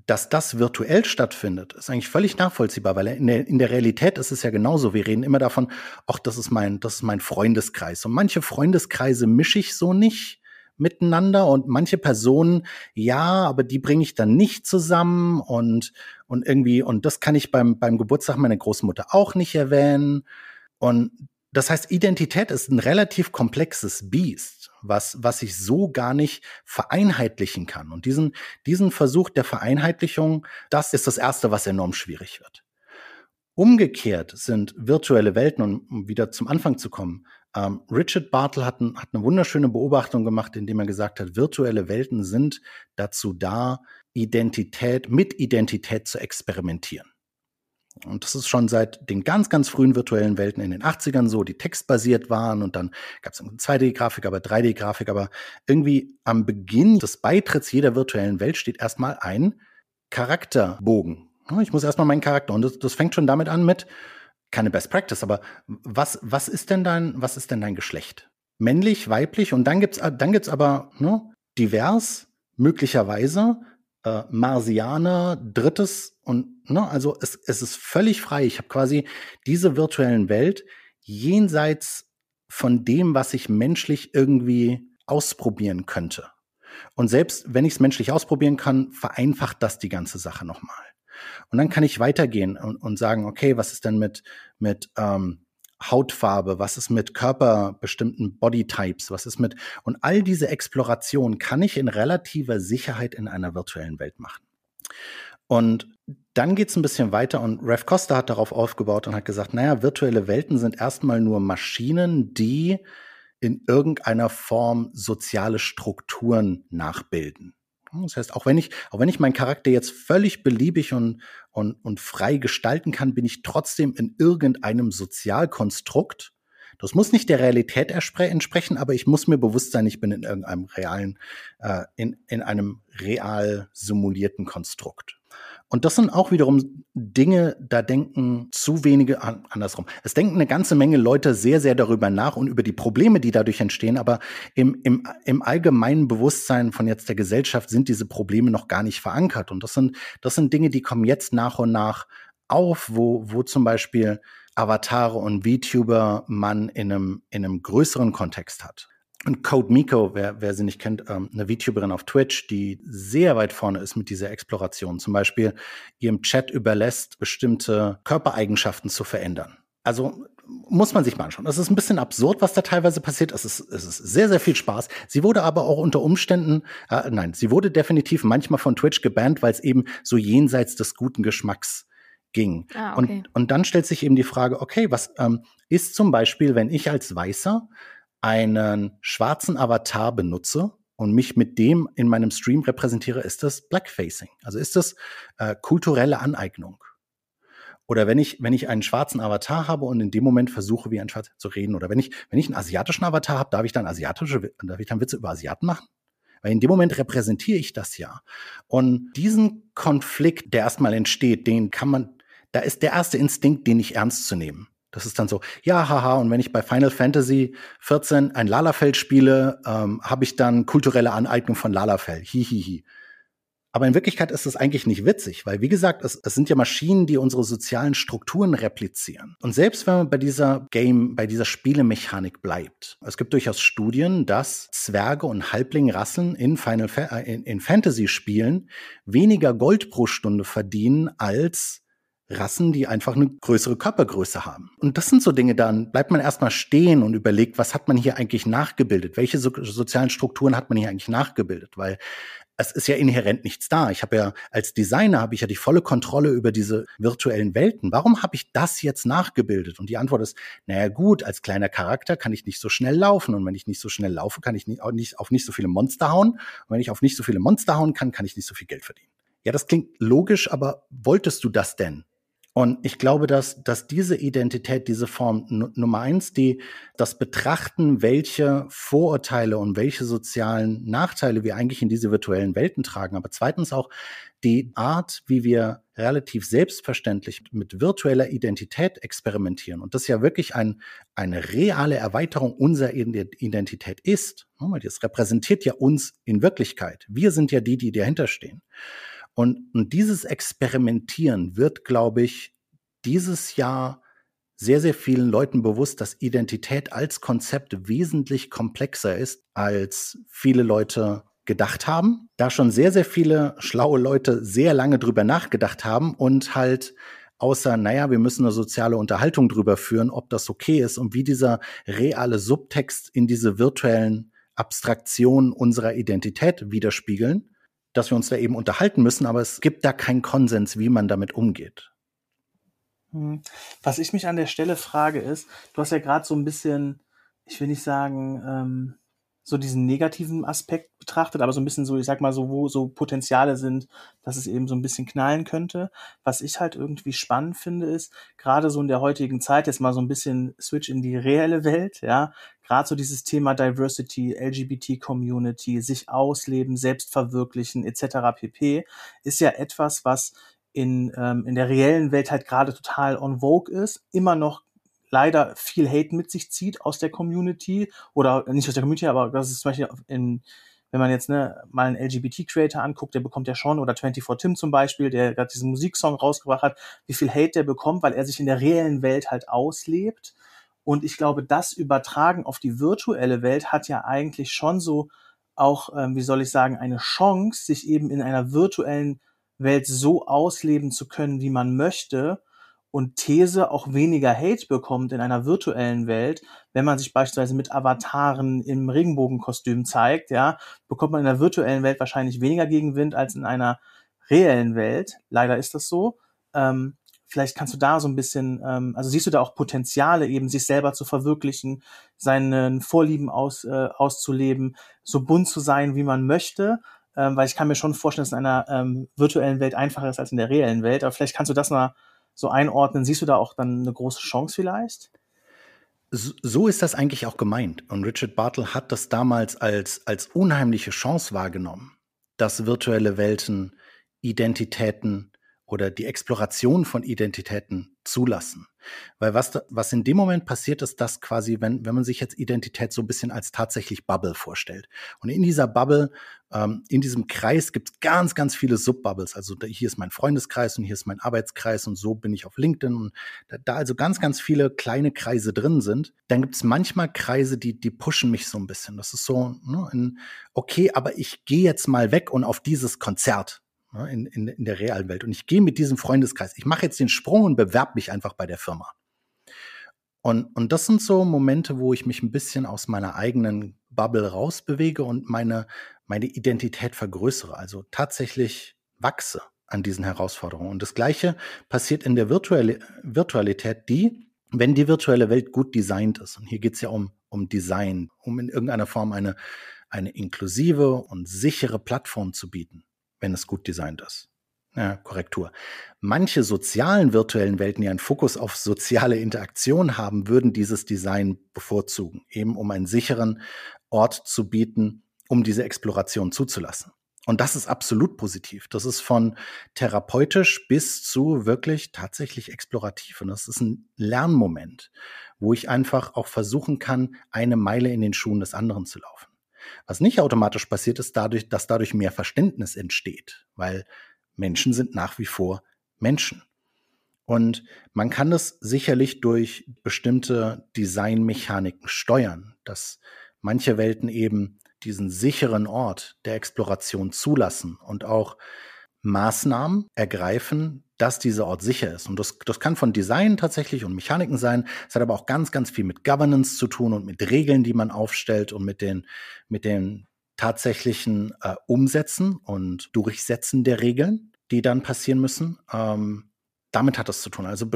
dass das virtuell stattfindet, ist eigentlich völlig nachvollziehbar, weil in der, Realität ist es ja genauso. Wir reden immer davon, ach, das ist mein, das ist mein Freundeskreis. Und manche Freundeskreise mische ich so nicht miteinander und manche Personen, ja, aber die bringe ich dann nicht zusammen und, und irgendwie, und das kann ich beim, beim Geburtstag meiner Großmutter auch nicht erwähnen. Und das heißt, Identität ist ein relativ komplexes Biest, was, was ich so gar nicht vereinheitlichen kann. Und diesen, diesen Versuch der Vereinheitlichung, das ist das erste, was enorm schwierig wird. Umgekehrt sind virtuelle Welten, um wieder zum Anfang zu kommen, ähm, Richard Bartle hat, ein, hat eine wunderschöne Beobachtung gemacht, indem er gesagt hat, virtuelle Welten sind dazu da, Identität, mit Identität zu experimentieren. Und das ist schon seit den ganz, ganz frühen virtuellen Welten in den 80ern so, die textbasiert waren und dann gab es eine 2D-Grafik, aber 3D-Grafik, aber irgendwie am Beginn des Beitritts jeder virtuellen Welt steht erstmal ein Charakterbogen. Ich muss erstmal meinen Charakter und das, das fängt schon damit an mit, keine Best Practice, aber was, was ist denn dein, was ist denn dein Geschlecht? männlich, weiblich und dann gibt's dann gibt's aber ne, divers möglicherweise äh, Marsianer, drittes und ne, also es, es ist völlig frei. Ich habe quasi diese virtuellen Welt jenseits von dem, was ich menschlich irgendwie ausprobieren könnte. Und selbst wenn ich es menschlich ausprobieren kann, vereinfacht das die ganze Sache nochmal. Und dann kann ich weitergehen und, und sagen, okay, was ist denn mit, mit ähm, Hautfarbe, was ist mit körperbestimmten Bodytypes, was ist mit und all diese Exploration kann ich in relativer Sicherheit in einer virtuellen Welt machen. Und dann geht es ein bisschen weiter und Rev Costa hat darauf aufgebaut und hat gesagt, naja, virtuelle Welten sind erstmal nur Maschinen, die in irgendeiner Form soziale Strukturen nachbilden. Das heißt, auch wenn ich, auch wenn ich meinen Charakter jetzt völlig beliebig und, und, und frei gestalten kann, bin ich trotzdem in irgendeinem Sozialkonstrukt. Das muss nicht der Realität entsprechen, aber ich muss mir bewusst sein, ich bin in irgendeinem realen, äh, in, in einem real simulierten Konstrukt. Und das sind auch wiederum Dinge, da denken zu wenige an, andersrum. Es denken eine ganze Menge Leute sehr, sehr darüber nach und über die Probleme, die dadurch entstehen. Aber im, im, im allgemeinen Bewusstsein von jetzt der Gesellschaft sind diese Probleme noch gar nicht verankert. Und das sind, das sind Dinge, die kommen jetzt nach und nach auf, wo, wo zum Beispiel Avatare und VTuber man in einem, in einem größeren Kontext hat. Und Code Miko, wer, wer sie nicht kennt, ähm, eine VTuberin auf Twitch, die sehr weit vorne ist mit dieser Exploration. Zum Beispiel ihrem Chat überlässt, bestimmte Körpereigenschaften zu verändern. Also muss man sich mal anschauen. Das ist ein bisschen absurd, was da teilweise passiert. Es ist, es ist sehr, sehr viel Spaß. Sie wurde aber auch unter Umständen, äh, nein, sie wurde definitiv manchmal von Twitch gebannt, weil es eben so jenseits des guten Geschmacks ging. Ah, okay. und, und dann stellt sich eben die Frage, okay, was ähm, ist zum Beispiel, wenn ich als Weißer einen schwarzen Avatar benutze und mich mit dem in meinem Stream repräsentiere, ist das Blackfacing. Also ist das äh, kulturelle Aneignung. Oder wenn ich, wenn ich einen schwarzen Avatar habe und in dem Moment versuche, wie ein Schwarzer zu reden, oder wenn ich, wenn ich einen asiatischen Avatar habe, darf ich dann asiatische, darf ich dann Witze über Asiaten machen? Weil in dem Moment repräsentiere ich das ja. Und diesen Konflikt, der erstmal entsteht, den kann man, da ist der erste Instinkt, den nicht ernst zu nehmen. Das ist dann so, ja, haha, und wenn ich bei Final Fantasy 14 ein Lalafell spiele, ähm, habe ich dann kulturelle Aneignung von Lalafell. Hihihi. Aber in Wirklichkeit ist es eigentlich nicht witzig, weil wie gesagt, es, es sind ja Maschinen, die unsere sozialen Strukturen replizieren. Und selbst wenn man bei dieser Game, bei dieser Spielemechanik bleibt, es gibt durchaus Studien, dass Zwerge und Halblingrassen in Final äh, in, in Fantasy-Spielen weniger Gold pro Stunde verdienen als Rassen, die einfach eine größere Körpergröße haben. Und das sind so Dinge, dann bleibt man erstmal stehen und überlegt, was hat man hier eigentlich nachgebildet? Welche so sozialen Strukturen hat man hier eigentlich nachgebildet? Weil es ist ja inhärent nichts da. Ich habe ja als Designer habe ich ja die volle Kontrolle über diese virtuellen Welten. Warum habe ich das jetzt nachgebildet? Und die Antwort ist, naja gut, als kleiner Charakter kann ich nicht so schnell laufen. Und wenn ich nicht so schnell laufe, kann ich nicht, nicht auf nicht so viele Monster hauen. Und wenn ich auf nicht so viele Monster hauen kann, kann ich nicht so viel Geld verdienen. Ja, das klingt logisch, aber wolltest du das denn? Und ich glaube, dass, dass diese Identität, diese Form Nummer eins, die das Betrachten, welche Vorurteile und welche sozialen Nachteile wir eigentlich in diese virtuellen Welten tragen, aber zweitens auch die Art, wie wir relativ selbstverständlich mit virtueller Identität experimentieren und das ja wirklich ein, eine reale Erweiterung unserer Identität ist. Das repräsentiert ja uns in Wirklichkeit. Wir sind ja die, die dahinter stehen. Und, und dieses Experimentieren wird, glaube ich, dieses Jahr sehr, sehr vielen Leuten bewusst, dass Identität als Konzept wesentlich komplexer ist, als viele Leute gedacht haben. Da schon sehr, sehr viele schlaue Leute sehr lange drüber nachgedacht haben und halt außer, naja, wir müssen eine soziale Unterhaltung drüber führen, ob das okay ist und wie dieser reale Subtext in diese virtuellen Abstraktionen unserer Identität widerspiegeln, dass wir uns da eben unterhalten müssen, aber es gibt da keinen Konsens, wie man damit umgeht. Hm. Was ich mich an der Stelle frage ist, du hast ja gerade so ein bisschen, ich will nicht sagen, ähm, so diesen negativen Aspekt betrachtet, aber so ein bisschen so, ich sag mal so, wo so Potenziale sind, dass es eben so ein bisschen knallen könnte. Was ich halt irgendwie spannend finde, ist, gerade so in der heutigen Zeit, jetzt mal so ein bisschen Switch in die reelle Welt, ja, gerade so dieses Thema Diversity, LGBT-Community, sich ausleben, selbst verwirklichen, etc. pp, ist ja etwas, was in, ähm, in der reellen Welt halt gerade total on vogue ist, immer noch leider viel Hate mit sich zieht aus der Community oder nicht aus der Community, aber das ist zum Beispiel in, wenn man jetzt ne, mal einen LGBT-Creator anguckt, der bekommt ja schon, oder 24 Tim zum Beispiel, der gerade diesen Musiksong rausgebracht hat, wie viel Hate der bekommt, weil er sich in der reellen Welt halt auslebt. Und ich glaube, das Übertragen auf die virtuelle Welt hat ja eigentlich schon so auch, ähm, wie soll ich sagen, eine Chance, sich eben in einer virtuellen Welt so ausleben zu können, wie man möchte und These auch weniger Hate bekommt in einer virtuellen Welt, wenn man sich beispielsweise mit Avataren im Regenbogenkostüm zeigt, ja, bekommt man in der virtuellen Welt wahrscheinlich weniger Gegenwind als in einer reellen Welt. Leider ist das so. Ähm, vielleicht kannst du da so ein bisschen, ähm, also siehst du da auch Potenziale, eben sich selber zu verwirklichen, seinen Vorlieben aus, äh, auszuleben, so bunt zu sein, wie man möchte ähm, weil ich kann mir schon vorstellen, dass in einer ähm, virtuellen Welt einfacher ist als in der reellen Welt. Aber vielleicht kannst du das mal so einordnen. Siehst du da auch dann eine große Chance vielleicht? So ist das eigentlich auch gemeint. Und Richard Bartle hat das damals als, als unheimliche Chance wahrgenommen, dass virtuelle Welten Identitäten oder die Exploration von Identitäten zulassen. Weil was, da, was in dem Moment passiert ist, dass quasi, wenn, wenn man sich jetzt Identität so ein bisschen als tatsächlich Bubble vorstellt. Und in dieser Bubble, ähm, in diesem Kreis gibt es ganz, ganz viele Subbubbles. Also da, hier ist mein Freundeskreis und hier ist mein Arbeitskreis und so bin ich auf LinkedIn. Und da, da also ganz, ganz viele kleine Kreise drin sind, dann gibt es manchmal Kreise, die, die pushen mich so ein bisschen. Das ist so, ne, in, okay, aber ich gehe jetzt mal weg und auf dieses Konzert in, in, in der realen Welt. Und ich gehe mit diesem Freundeskreis, ich mache jetzt den Sprung und bewerbe mich einfach bei der Firma. Und, und das sind so Momente, wo ich mich ein bisschen aus meiner eigenen Bubble rausbewege und meine, meine Identität vergrößere, also tatsächlich wachse an diesen Herausforderungen. Und das Gleiche passiert in der Virtuali Virtualität, die, wenn die virtuelle Welt gut designt ist, und hier geht es ja um, um Design, um in irgendeiner Form eine, eine inklusive und sichere Plattform zu bieten, wenn es gut designt ist. Ja, Korrektur. Manche sozialen virtuellen Welten, die einen Fokus auf soziale Interaktion haben, würden dieses Design bevorzugen, eben um einen sicheren Ort zu bieten, um diese Exploration zuzulassen. Und das ist absolut positiv. Das ist von therapeutisch bis zu wirklich tatsächlich explorativ. Und das ist ein Lernmoment, wo ich einfach auch versuchen kann, eine Meile in den Schuhen des anderen zu laufen. Was nicht automatisch passiert, ist dadurch, dass dadurch mehr Verständnis entsteht, weil Menschen sind nach wie vor Menschen. Und man kann das sicherlich durch bestimmte Designmechaniken steuern, dass manche Welten eben diesen sicheren Ort der Exploration zulassen und auch Maßnahmen ergreifen, dass dieser Ort sicher ist. Und das, das kann von Design tatsächlich und Mechaniken sein. Es hat aber auch ganz, ganz viel mit Governance zu tun und mit Regeln, die man aufstellt und mit den, mit den tatsächlichen äh, Umsetzen und Durchsetzen der Regeln, die dann passieren müssen. Ähm, damit hat es zu tun. Also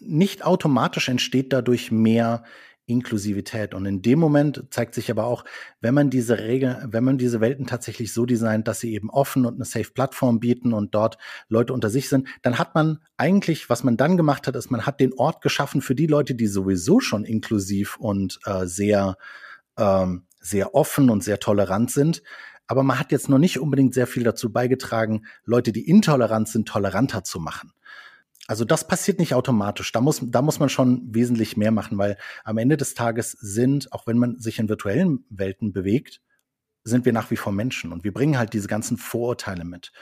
nicht automatisch entsteht dadurch mehr Inklusivität. Und in dem Moment zeigt sich aber auch, wenn man diese Regeln, wenn man diese Welten tatsächlich so designt, dass sie eben offen und eine safe Plattform bieten und dort Leute unter sich sind, dann hat man eigentlich, was man dann gemacht hat, ist, man hat den Ort geschaffen für die Leute, die sowieso schon inklusiv und äh, sehr, ähm, sehr offen und sehr tolerant sind. Aber man hat jetzt noch nicht unbedingt sehr viel dazu beigetragen, Leute, die intolerant sind, toleranter zu machen. Also das passiert nicht automatisch. Da muss, da muss man schon wesentlich mehr machen, weil am Ende des Tages sind, auch wenn man sich in virtuellen Welten bewegt, sind wir nach wie vor Menschen und wir bringen halt diese ganzen Vorurteile mit.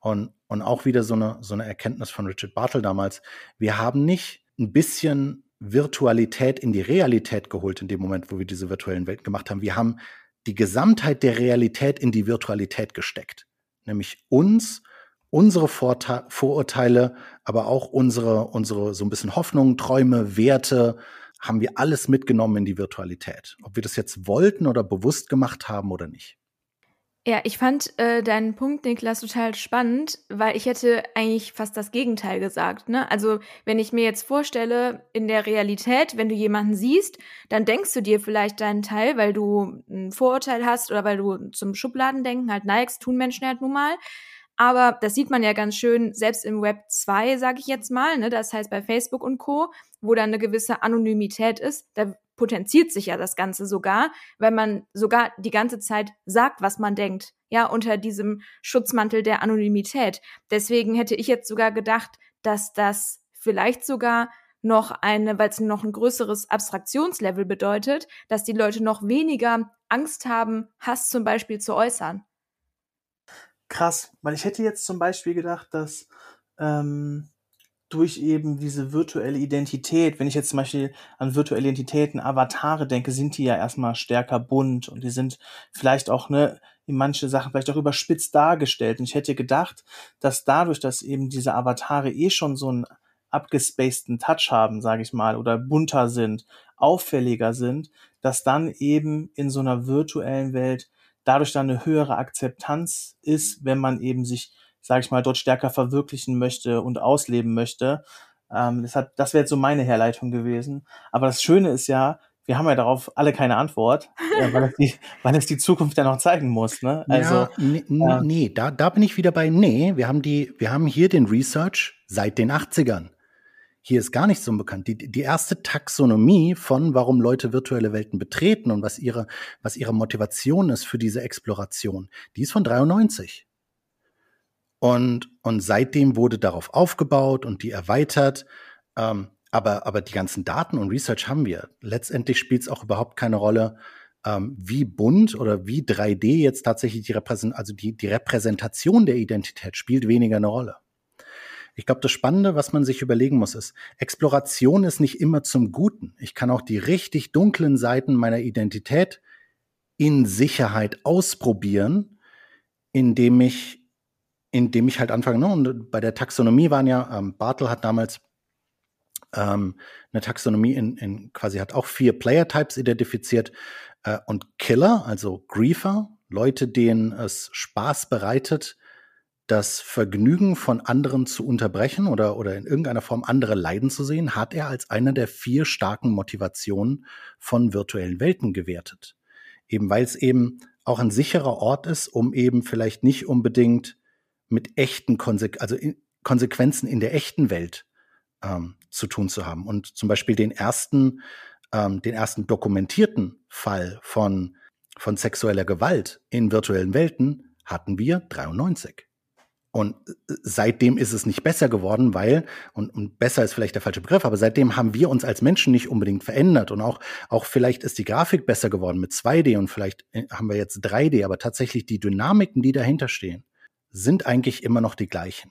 Und, und auch wieder so eine, so eine Erkenntnis von Richard Bartle damals. Wir haben nicht ein bisschen Virtualität in die Realität geholt in dem Moment, wo wir diese virtuellen Welten gemacht haben. Wir haben die Gesamtheit der Realität in die Virtualität gesteckt. Nämlich uns unsere Vorte Vorurteile, aber auch unsere, unsere so ein bisschen Hoffnungen, Träume, Werte, haben wir alles mitgenommen in die Virtualität. Ob wir das jetzt wollten oder bewusst gemacht haben oder nicht. Ja, ich fand äh, deinen Punkt, Niklas, total spannend, weil ich hätte eigentlich fast das Gegenteil gesagt. Ne? Also wenn ich mir jetzt vorstelle, in der Realität, wenn du jemanden siehst, dann denkst du dir vielleicht deinen Teil, weil du ein Vorurteil hast oder weil du zum Schubladendenken halt neigst, tun Menschen halt nun mal. Aber das sieht man ja ganz schön, selbst im Web 2, sage ich jetzt mal, ne, das heißt bei Facebook und Co., wo da eine gewisse Anonymität ist, da potenziert sich ja das Ganze sogar, weil man sogar die ganze Zeit sagt, was man denkt, ja, unter diesem Schutzmantel der Anonymität. Deswegen hätte ich jetzt sogar gedacht, dass das vielleicht sogar noch eine, weil es noch ein größeres Abstraktionslevel bedeutet, dass die Leute noch weniger Angst haben, Hass zum Beispiel zu äußern. Krass, weil ich hätte jetzt zum Beispiel gedacht, dass ähm, durch eben diese virtuelle Identität, wenn ich jetzt zum Beispiel an virtuelle Identitäten, Avatare denke, sind die ja erstmal stärker bunt und die sind vielleicht auch, ne, in manche Sachen vielleicht auch überspitzt dargestellt. Und ich hätte gedacht, dass dadurch, dass eben diese Avatare eh schon so einen abgespaceden Touch haben, sage ich mal, oder bunter sind, auffälliger sind, dass dann eben in so einer virtuellen Welt dadurch dann eine höhere Akzeptanz ist, wenn man eben sich sage ich mal, dort stärker verwirklichen möchte und ausleben möchte. Ähm, das, hat, das wäre jetzt so meine Herleitung gewesen. Aber das Schöne ist ja, wir haben ja darauf alle keine Antwort, äh, weil, es die, weil es die Zukunft ja noch zeigen muss. Ne? Also, ja, nee, äh, nee, da, da bin ich wieder bei, nee, wir haben, die, wir haben hier den Research seit den 80ern. Hier ist gar nicht so bekannt. Die, die erste Taxonomie von, warum Leute virtuelle Welten betreten und was ihre, was ihre Motivation ist für diese Exploration, die ist von 93. Und, und seitdem wurde darauf aufgebaut und die erweitert. Ähm, aber, aber die ganzen Daten und Research haben wir. Letztendlich spielt es auch überhaupt keine Rolle, ähm, wie bunt oder wie 3D jetzt tatsächlich die, Repräsent also die, die Repräsentation der Identität spielt weniger eine Rolle. Ich glaube, das Spannende, was man sich überlegen muss, ist, Exploration ist nicht immer zum Guten. Ich kann auch die richtig dunklen Seiten meiner Identität in Sicherheit ausprobieren, indem ich indem ich halt anfange, ne, und bei der Taxonomie waren ja, ähm, Bartel hat damals ähm, eine Taxonomie in, in quasi hat auch vier Player-Types identifiziert äh, und Killer, also Griefer, Leute, denen es Spaß bereitet, das Vergnügen von anderen zu unterbrechen oder, oder in irgendeiner Form andere leiden zu sehen, hat er als einer der vier starken Motivationen von virtuellen Welten gewertet. Eben weil es eben auch ein sicherer Ort ist, um eben vielleicht nicht unbedingt mit echten Konse also in Konsequenzen in der echten Welt ähm, zu tun zu haben. Und zum Beispiel den ersten, ähm, den ersten dokumentierten Fall von, von sexueller Gewalt in virtuellen Welten hatten wir 93. Und äh, seitdem ist es nicht besser geworden, weil, und, und besser ist vielleicht der falsche Begriff, aber seitdem haben wir uns als Menschen nicht unbedingt verändert. Und auch, auch vielleicht ist die Grafik besser geworden mit 2D und vielleicht äh, haben wir jetzt 3D, aber tatsächlich die Dynamiken, die dahinter stehen, sind eigentlich immer noch die gleichen.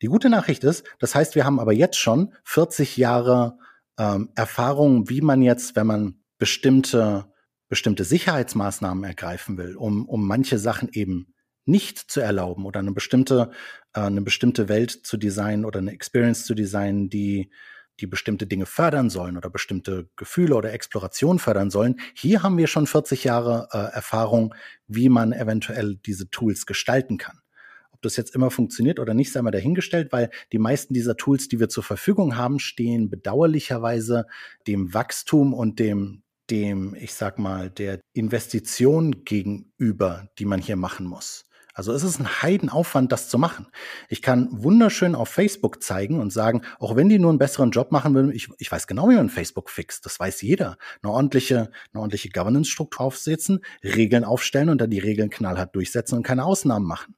Die gute Nachricht ist, das heißt, wir haben aber jetzt schon 40 Jahre ähm, Erfahrung, wie man jetzt, wenn man bestimmte, bestimmte Sicherheitsmaßnahmen ergreifen will, um, um manche Sachen eben nicht zu erlauben oder eine bestimmte, äh, eine bestimmte Welt zu designen oder eine Experience zu designen, die, die bestimmte Dinge fördern sollen oder bestimmte Gefühle oder Exploration fördern sollen. Hier haben wir schon 40 Jahre äh, Erfahrung, wie man eventuell diese Tools gestalten kann. Ob das jetzt immer funktioniert oder nicht, sei mal dahingestellt, weil die meisten dieser Tools, die wir zur Verfügung haben, stehen bedauerlicherweise dem Wachstum und dem dem, ich sag mal, der Investition gegenüber, die man hier machen muss. Also es ist ein Heidenaufwand, das zu machen. Ich kann wunderschön auf Facebook zeigen und sagen, auch wenn die nur einen besseren Job machen würden, ich, ich weiß genau, wie man Facebook fixt. Das weiß jeder. Eine ordentliche, eine ordentliche Governance-Struktur aufsetzen, Regeln aufstellen und dann die Regeln knallhart durchsetzen und keine Ausnahmen machen.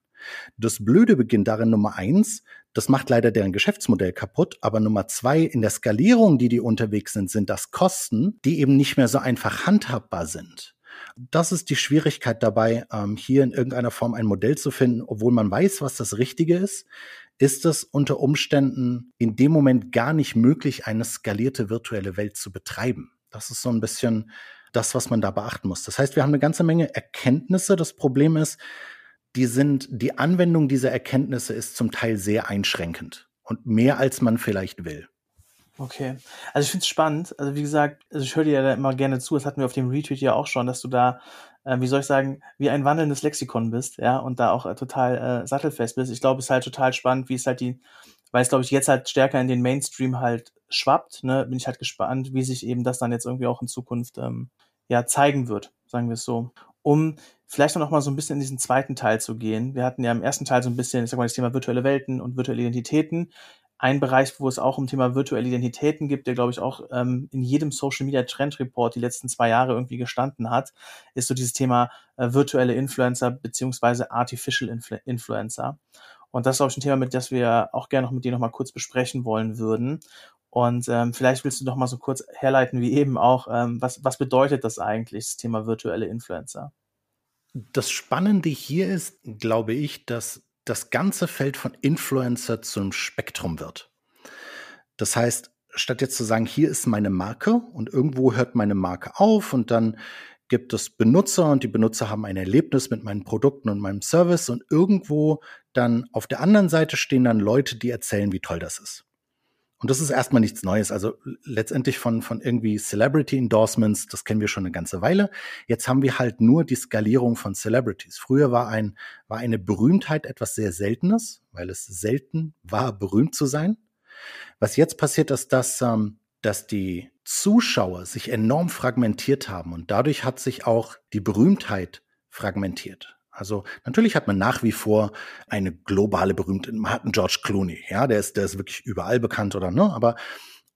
Das Blöde beginnt darin Nummer eins, das macht leider deren Geschäftsmodell kaputt, aber Nummer zwei, in der Skalierung, die die unterwegs sind, sind das Kosten, die eben nicht mehr so einfach handhabbar sind. Das ist die Schwierigkeit dabei, ähm, hier in irgendeiner Form ein Modell zu finden, obwohl man weiß, was das Richtige ist, ist es unter Umständen in dem Moment gar nicht möglich, eine skalierte virtuelle Welt zu betreiben. Das ist so ein bisschen das, was man da beachten muss. Das heißt, wir haben eine ganze Menge Erkenntnisse. Das Problem ist, die sind, die Anwendung dieser Erkenntnisse ist zum Teil sehr einschränkend und mehr als man vielleicht will. Okay. Also ich finde es spannend. Also wie gesagt, also ich höre dir ja da immer gerne zu, das hatten wir auf dem Retweet ja auch schon, dass du da, äh, wie soll ich sagen, wie ein wandelndes Lexikon bist, ja, und da auch äh, total äh, sattelfest bist. Ich glaube, es ist halt total spannend, wie es halt die, weil es, glaube ich, jetzt halt stärker in den Mainstream halt schwappt, ne, bin ich halt gespannt, wie sich eben das dann jetzt irgendwie auch in Zukunft ähm, ja zeigen wird, sagen wir es so um vielleicht noch mal so ein bisschen in diesen zweiten Teil zu gehen. Wir hatten ja im ersten Teil so ein bisschen, ich sag mal, das Thema virtuelle Welten und virtuelle Identitäten. Ein Bereich, wo es auch um Thema virtuelle Identitäten gibt, der, glaube ich, auch ähm, in jedem Social Media Trend Report die letzten zwei Jahre irgendwie gestanden hat, ist so dieses Thema äh, virtuelle Influencer beziehungsweise Artificial Influ Influencer. Und das ist, glaube ich, ein Thema, mit das wir auch gerne noch mit dir noch mal kurz besprechen wollen würden. Und ähm, vielleicht willst du noch mal so kurz herleiten, wie eben auch, ähm, was, was bedeutet das eigentlich, das Thema virtuelle Influencer? Das Spannende hier ist, glaube ich, dass das ganze Feld von Influencer zum Spektrum wird. Das heißt, statt jetzt zu sagen, hier ist meine Marke und irgendwo hört meine Marke auf und dann gibt es Benutzer und die Benutzer haben ein Erlebnis mit meinen Produkten und meinem Service und irgendwo dann auf der anderen Seite stehen dann Leute, die erzählen, wie toll das ist. Und das ist erstmal nichts Neues. Also letztendlich von, von irgendwie Celebrity Endorsements, das kennen wir schon eine ganze Weile. Jetzt haben wir halt nur die Skalierung von Celebrities. Früher war ein, war eine Berühmtheit etwas sehr Seltenes, weil es selten war, berühmt zu sein. Was jetzt passiert, ist, dass, ähm, dass die Zuschauer sich enorm fragmentiert haben und dadurch hat sich auch die Berühmtheit fragmentiert. Also natürlich hat man nach wie vor eine globale berühmte, man hat einen George Clooney, ja, der ist, der ist wirklich überall bekannt oder ne, aber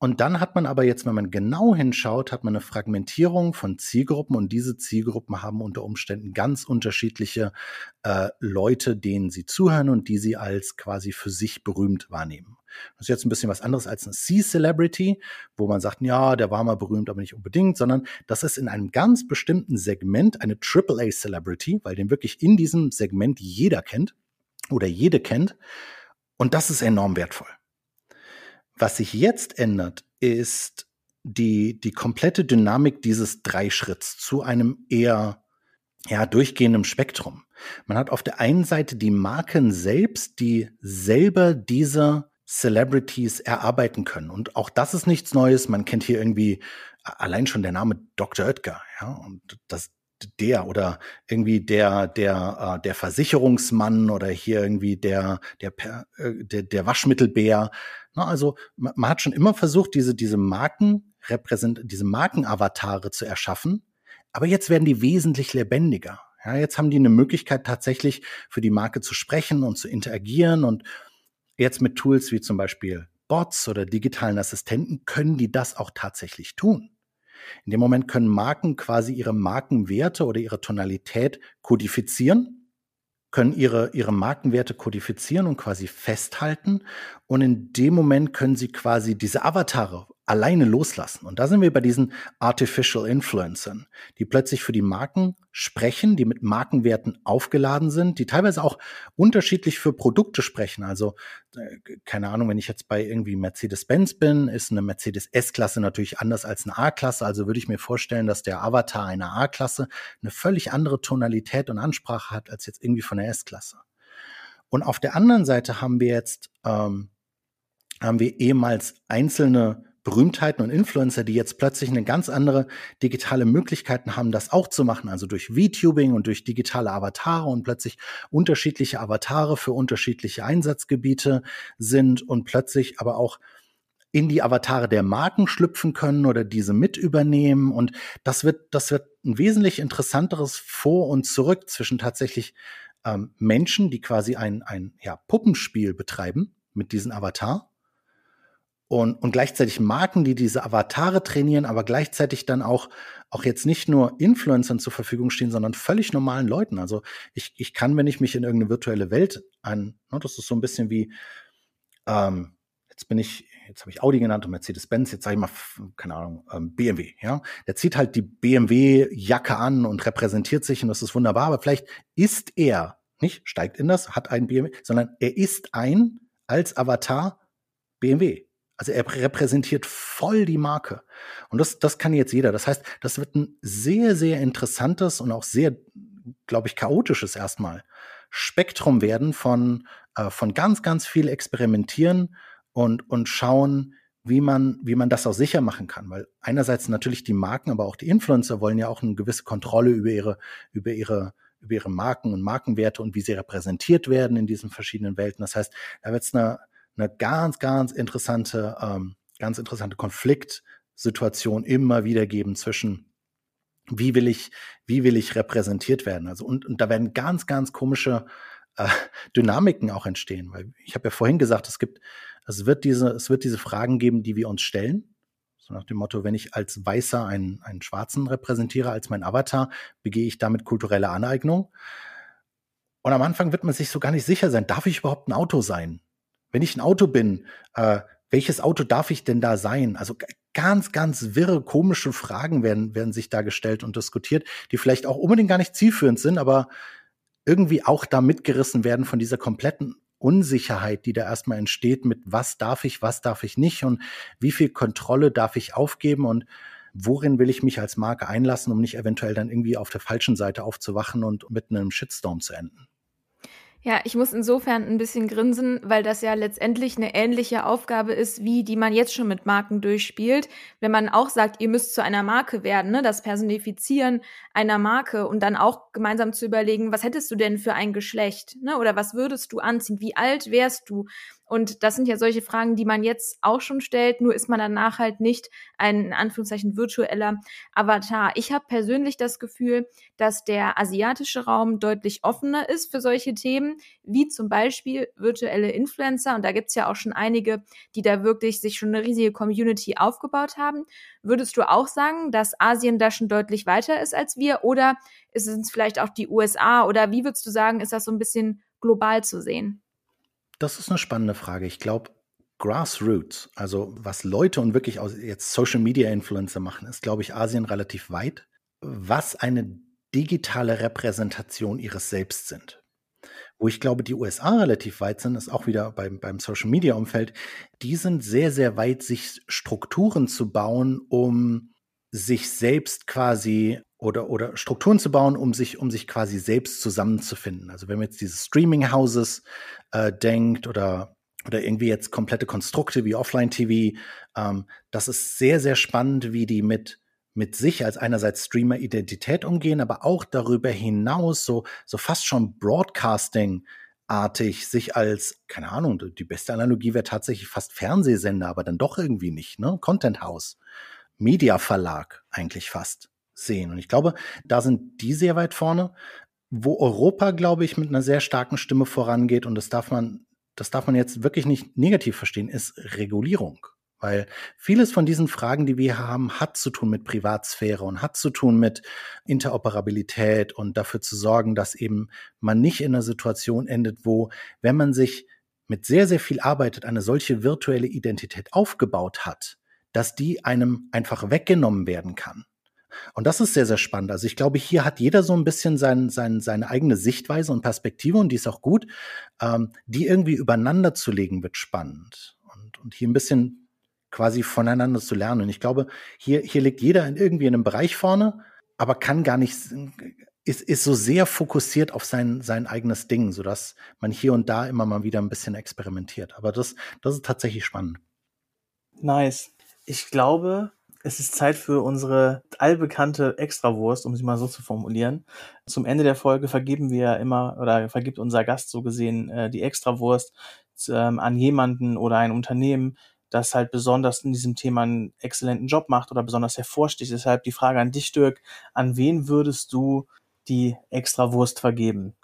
und dann hat man aber jetzt, wenn man genau hinschaut, hat man eine Fragmentierung von Zielgruppen und diese Zielgruppen haben unter Umständen ganz unterschiedliche äh, Leute, denen sie zuhören und die sie als quasi für sich berühmt wahrnehmen. Das ist jetzt ein bisschen was anderes als ein C-Celebrity, wo man sagt, ja, der war mal berühmt, aber nicht unbedingt, sondern das ist in einem ganz bestimmten Segment eine AAA-Celebrity, weil den wirklich in diesem Segment jeder kennt oder jede kennt. Und das ist enorm wertvoll. Was sich jetzt ändert, ist die, die komplette Dynamik dieses Dreischritts zu einem eher ja, durchgehenden Spektrum. Man hat auf der einen Seite die Marken selbst, die selber diese Celebrities erarbeiten können. Und auch das ist nichts Neues. Man kennt hier irgendwie allein schon der Name Dr. Oetker, ja, und das, der oder irgendwie der der äh, der Versicherungsmann oder hier irgendwie der der äh, der, der Waschmittelbär na, also man, man hat schon immer versucht, diese, diese Marken, repräsent, diese Markenavatare zu erschaffen, aber jetzt werden die wesentlich lebendiger. Ja, jetzt haben die eine Möglichkeit, tatsächlich für die Marke zu sprechen und zu interagieren. Und jetzt mit Tools wie zum Beispiel Bots oder digitalen Assistenten können die das auch tatsächlich tun. In dem Moment können Marken quasi ihre Markenwerte oder ihre Tonalität kodifizieren können ihre, ihre Markenwerte kodifizieren und quasi festhalten. Und in dem Moment können sie quasi diese Avatare alleine loslassen. Und da sind wir bei diesen Artificial Influencern, die plötzlich für die Marken sprechen, die mit Markenwerten aufgeladen sind, die teilweise auch unterschiedlich für Produkte sprechen. Also, äh, keine Ahnung, wenn ich jetzt bei irgendwie Mercedes-Benz bin, ist eine Mercedes S-Klasse natürlich anders als eine A-Klasse. Also würde ich mir vorstellen, dass der Avatar einer A-Klasse eine völlig andere Tonalität und Ansprache hat als jetzt irgendwie von der S-Klasse. Und auf der anderen Seite haben wir jetzt, ähm, haben wir ehemals einzelne Berühmtheiten und Influencer, die jetzt plötzlich eine ganz andere digitale Möglichkeiten haben, das auch zu machen, also durch VTubing und durch digitale Avatare und plötzlich unterschiedliche Avatare für unterschiedliche Einsatzgebiete sind und plötzlich aber auch in die Avatare der Marken schlüpfen können oder diese mit übernehmen. Und das wird, das wird ein wesentlich interessanteres Vor und Zurück zwischen tatsächlich ähm, Menschen, die quasi ein, ein ja, Puppenspiel betreiben mit diesen Avatar und, und gleichzeitig Marken, die diese Avatare trainieren, aber gleichzeitig dann auch, auch jetzt nicht nur Influencern zur Verfügung stehen, sondern völlig normalen Leuten. Also ich, ich kann, wenn ich mich in irgendeine virtuelle Welt an, ne, das ist so ein bisschen wie, ähm, jetzt bin ich, jetzt habe ich Audi genannt und Mercedes-Benz, jetzt sage ich mal, keine Ahnung, ähm, BMW, ja. Der zieht halt die BMW-Jacke an und repräsentiert sich und das ist wunderbar, aber vielleicht ist er, nicht, steigt in das, hat ein BMW, sondern er ist ein als Avatar BMW. Also er repräsentiert voll die Marke. Und das, das kann jetzt jeder. Das heißt, das wird ein sehr, sehr interessantes und auch sehr, glaube ich, chaotisches erstmal Spektrum werden von, äh, von ganz, ganz viel experimentieren und, und schauen, wie man, wie man das auch sicher machen kann. Weil einerseits natürlich die Marken, aber auch die Influencer wollen ja auch eine gewisse Kontrolle über ihre, über ihre, über ihre Marken und Markenwerte und wie sie repräsentiert werden in diesen verschiedenen Welten. Das heißt, da wird es eine, eine ganz, ganz interessante, ähm, ganz interessante Konfliktsituation immer wieder geben zwischen wie will ich, wie will ich repräsentiert werden? Also und, und da werden ganz, ganz komische äh, Dynamiken auch entstehen, weil ich habe ja vorhin gesagt, es gibt, es wird diese, es wird diese Fragen geben, die wir uns stellen. So nach dem Motto, wenn ich als Weißer einen, einen Schwarzen repräsentiere, als mein Avatar, begehe ich damit kulturelle Aneignung. Und am Anfang wird man sich so gar nicht sicher sein, darf ich überhaupt ein Auto sein? Wenn ich ein Auto bin, äh, welches Auto darf ich denn da sein? Also ganz, ganz wirre, komische Fragen werden, werden sich da gestellt und diskutiert, die vielleicht auch unbedingt gar nicht zielführend sind, aber irgendwie auch da mitgerissen werden von dieser kompletten Unsicherheit, die da erstmal entsteht mit was darf ich, was darf ich nicht und wie viel Kontrolle darf ich aufgeben und worin will ich mich als Marke einlassen, um nicht eventuell dann irgendwie auf der falschen Seite aufzuwachen und mit einem Shitstorm zu enden. Ja, ich muss insofern ein bisschen grinsen, weil das ja letztendlich eine ähnliche Aufgabe ist, wie die man jetzt schon mit Marken durchspielt. Wenn man auch sagt, ihr müsst zu einer Marke werden, ne? das Personifizieren einer Marke und dann auch gemeinsam zu überlegen, was hättest du denn für ein Geschlecht? Ne? Oder was würdest du anziehen? Wie alt wärst du? Und das sind ja solche Fragen, die man jetzt auch schon stellt, nur ist man danach halt nicht ein in Anführungszeichen virtueller Avatar. Ich habe persönlich das Gefühl, dass der asiatische Raum deutlich offener ist für solche Themen, wie zum Beispiel virtuelle Influencer. Und da gibt's ja auch schon einige, die da wirklich sich schon eine riesige Community aufgebaut haben. Würdest du auch sagen, dass Asien da schon deutlich weiter ist als wir? Oder ist es vielleicht auch die USA? Oder wie würdest du sagen, ist das so ein bisschen global zu sehen? Das ist eine spannende Frage. Ich glaube, Grassroots, also was Leute und wirklich aus jetzt Social Media Influencer machen, ist, glaube ich, Asien relativ weit, was eine digitale Repräsentation ihres Selbst sind. Wo ich glaube, die USA relativ weit sind, ist auch wieder beim, beim Social Media Umfeld. Die sind sehr, sehr weit, sich Strukturen zu bauen, um sich selbst quasi oder, oder Strukturen zu bauen, um sich, um sich quasi selbst zusammenzufinden. Also wenn man jetzt diese Streaming-Houses äh, denkt oder, oder irgendwie jetzt komplette Konstrukte wie Offline-TV, ähm, das ist sehr, sehr spannend, wie die mit, mit sich als einerseits Streamer-Identität umgehen, aber auch darüber hinaus so, so fast schon Broadcasting artig sich als, keine Ahnung, die beste Analogie wäre tatsächlich fast Fernsehsender, aber dann doch irgendwie nicht, ne? Content House, Media Verlag eigentlich fast sehen. Und ich glaube, da sind die sehr weit vorne. Wo Europa, glaube ich, mit einer sehr starken Stimme vorangeht, und das darf man, das darf man jetzt wirklich nicht negativ verstehen, ist Regulierung. Weil vieles von diesen Fragen, die wir haben, hat zu tun mit Privatsphäre und hat zu tun mit Interoperabilität und dafür zu sorgen, dass eben man nicht in einer Situation endet, wo, wenn man sich mit sehr, sehr viel arbeitet, eine solche virtuelle Identität aufgebaut hat, dass die einem einfach weggenommen werden kann. Und das ist sehr, sehr spannend. Also ich glaube, hier hat jeder so ein bisschen sein, sein, seine eigene Sichtweise und Perspektive und die ist auch gut. Ähm, die irgendwie übereinander zu legen, wird spannend. Und, und hier ein bisschen quasi voneinander zu lernen. Und ich glaube, hier, hier liegt jeder in irgendwie in einem Bereich vorne, aber kann gar nicht, ist, ist so sehr fokussiert auf sein, sein eigenes Ding, sodass man hier und da immer mal wieder ein bisschen experimentiert. Aber das, das ist tatsächlich spannend. Nice. Ich glaube, es ist Zeit für unsere allbekannte Extrawurst, um sie mal so zu formulieren. Zum Ende der Folge vergeben wir immer oder vergibt unser Gast so gesehen äh, die Extrawurst ähm, an jemanden oder ein Unternehmen, das halt besonders in diesem Thema einen exzellenten Job macht oder besonders hervorsticht. Deshalb die Frage an dich, Dirk, an wen würdest du die Extrawurst vergeben?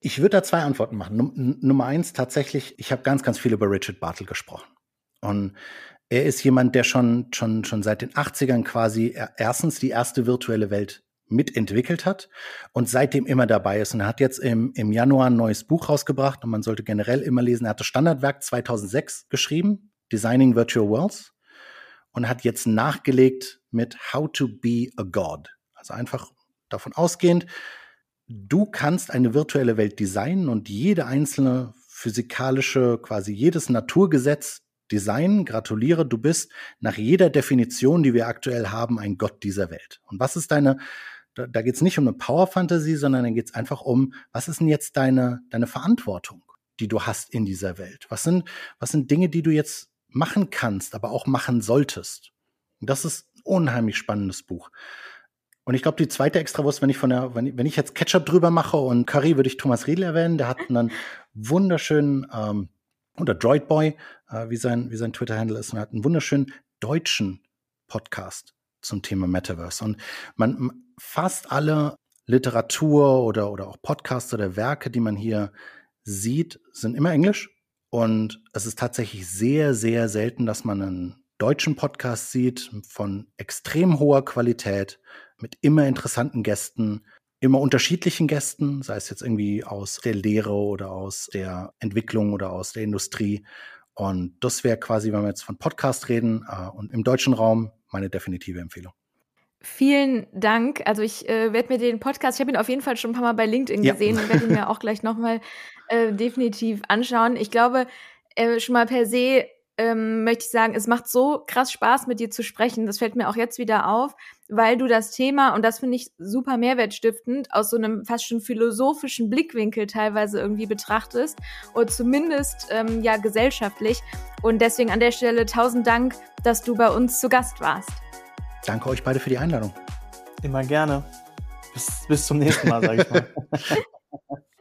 Ich würde da zwei Antworten machen. Num Nummer eins tatsächlich, ich habe ganz, ganz viel über Richard Bartle gesprochen. Und er ist jemand, der schon, schon, schon seit den 80ern quasi erstens die erste virtuelle Welt mitentwickelt hat und seitdem immer dabei ist. Und er hat jetzt im, im Januar ein neues Buch rausgebracht und man sollte generell immer lesen. Er hat das Standardwerk 2006 geschrieben, Designing Virtual Worlds, und hat jetzt nachgelegt mit How to Be a God. Also einfach davon ausgehend, du kannst eine virtuelle Welt designen und jede einzelne physikalische, quasi jedes Naturgesetz Design, gratuliere, du bist nach jeder Definition, die wir aktuell haben, ein Gott dieser Welt. Und was ist deine, da, da geht es nicht um eine Power-Fantasie, sondern dann geht es einfach um, was ist denn jetzt deine, deine Verantwortung, die du hast in dieser Welt? Was sind, was sind Dinge, die du jetzt machen kannst, aber auch machen solltest? Und das ist ein unheimlich spannendes Buch. Und ich glaube, die zweite Extrawurst, wenn ich von der, wenn wenn ich jetzt Ketchup drüber mache und Curry, würde ich Thomas Riedel erwähnen. Der hat einen wunderschönen ähm, oder Droidboy, äh, wie sein, wie sein Twitter-Handle ist, und hat einen wunderschönen deutschen Podcast zum Thema Metaverse. Und man fast alle Literatur oder, oder auch Podcasts oder Werke, die man hier sieht, sind immer Englisch. Und es ist tatsächlich sehr, sehr selten, dass man einen deutschen Podcast sieht von extrem hoher Qualität, mit immer interessanten Gästen, immer unterschiedlichen Gästen, sei es jetzt irgendwie aus der Lehre oder aus der Entwicklung oder aus der Industrie. Und das wäre quasi, wenn wir jetzt von Podcast reden äh, und im deutschen Raum, meine definitive Empfehlung. Vielen Dank. Also ich äh, werde mir den Podcast, ich habe ihn auf jeden Fall schon ein paar Mal bei LinkedIn ja. gesehen und werde ihn mir auch gleich nochmal äh, definitiv anschauen. Ich glaube, äh, schon mal per se ähm, möchte ich sagen, es macht so krass Spaß, mit dir zu sprechen. Das fällt mir auch jetzt wieder auf, weil du das Thema, und das finde ich super mehrwertstiftend, aus so einem fast schon philosophischen Blickwinkel teilweise irgendwie betrachtest oder zumindest ähm, ja gesellschaftlich. Und deswegen an der Stelle tausend Dank, dass du bei uns zu Gast warst. Danke euch beide für die Einladung. Immer gerne. Bis, bis zum nächsten Mal, sage ich mal.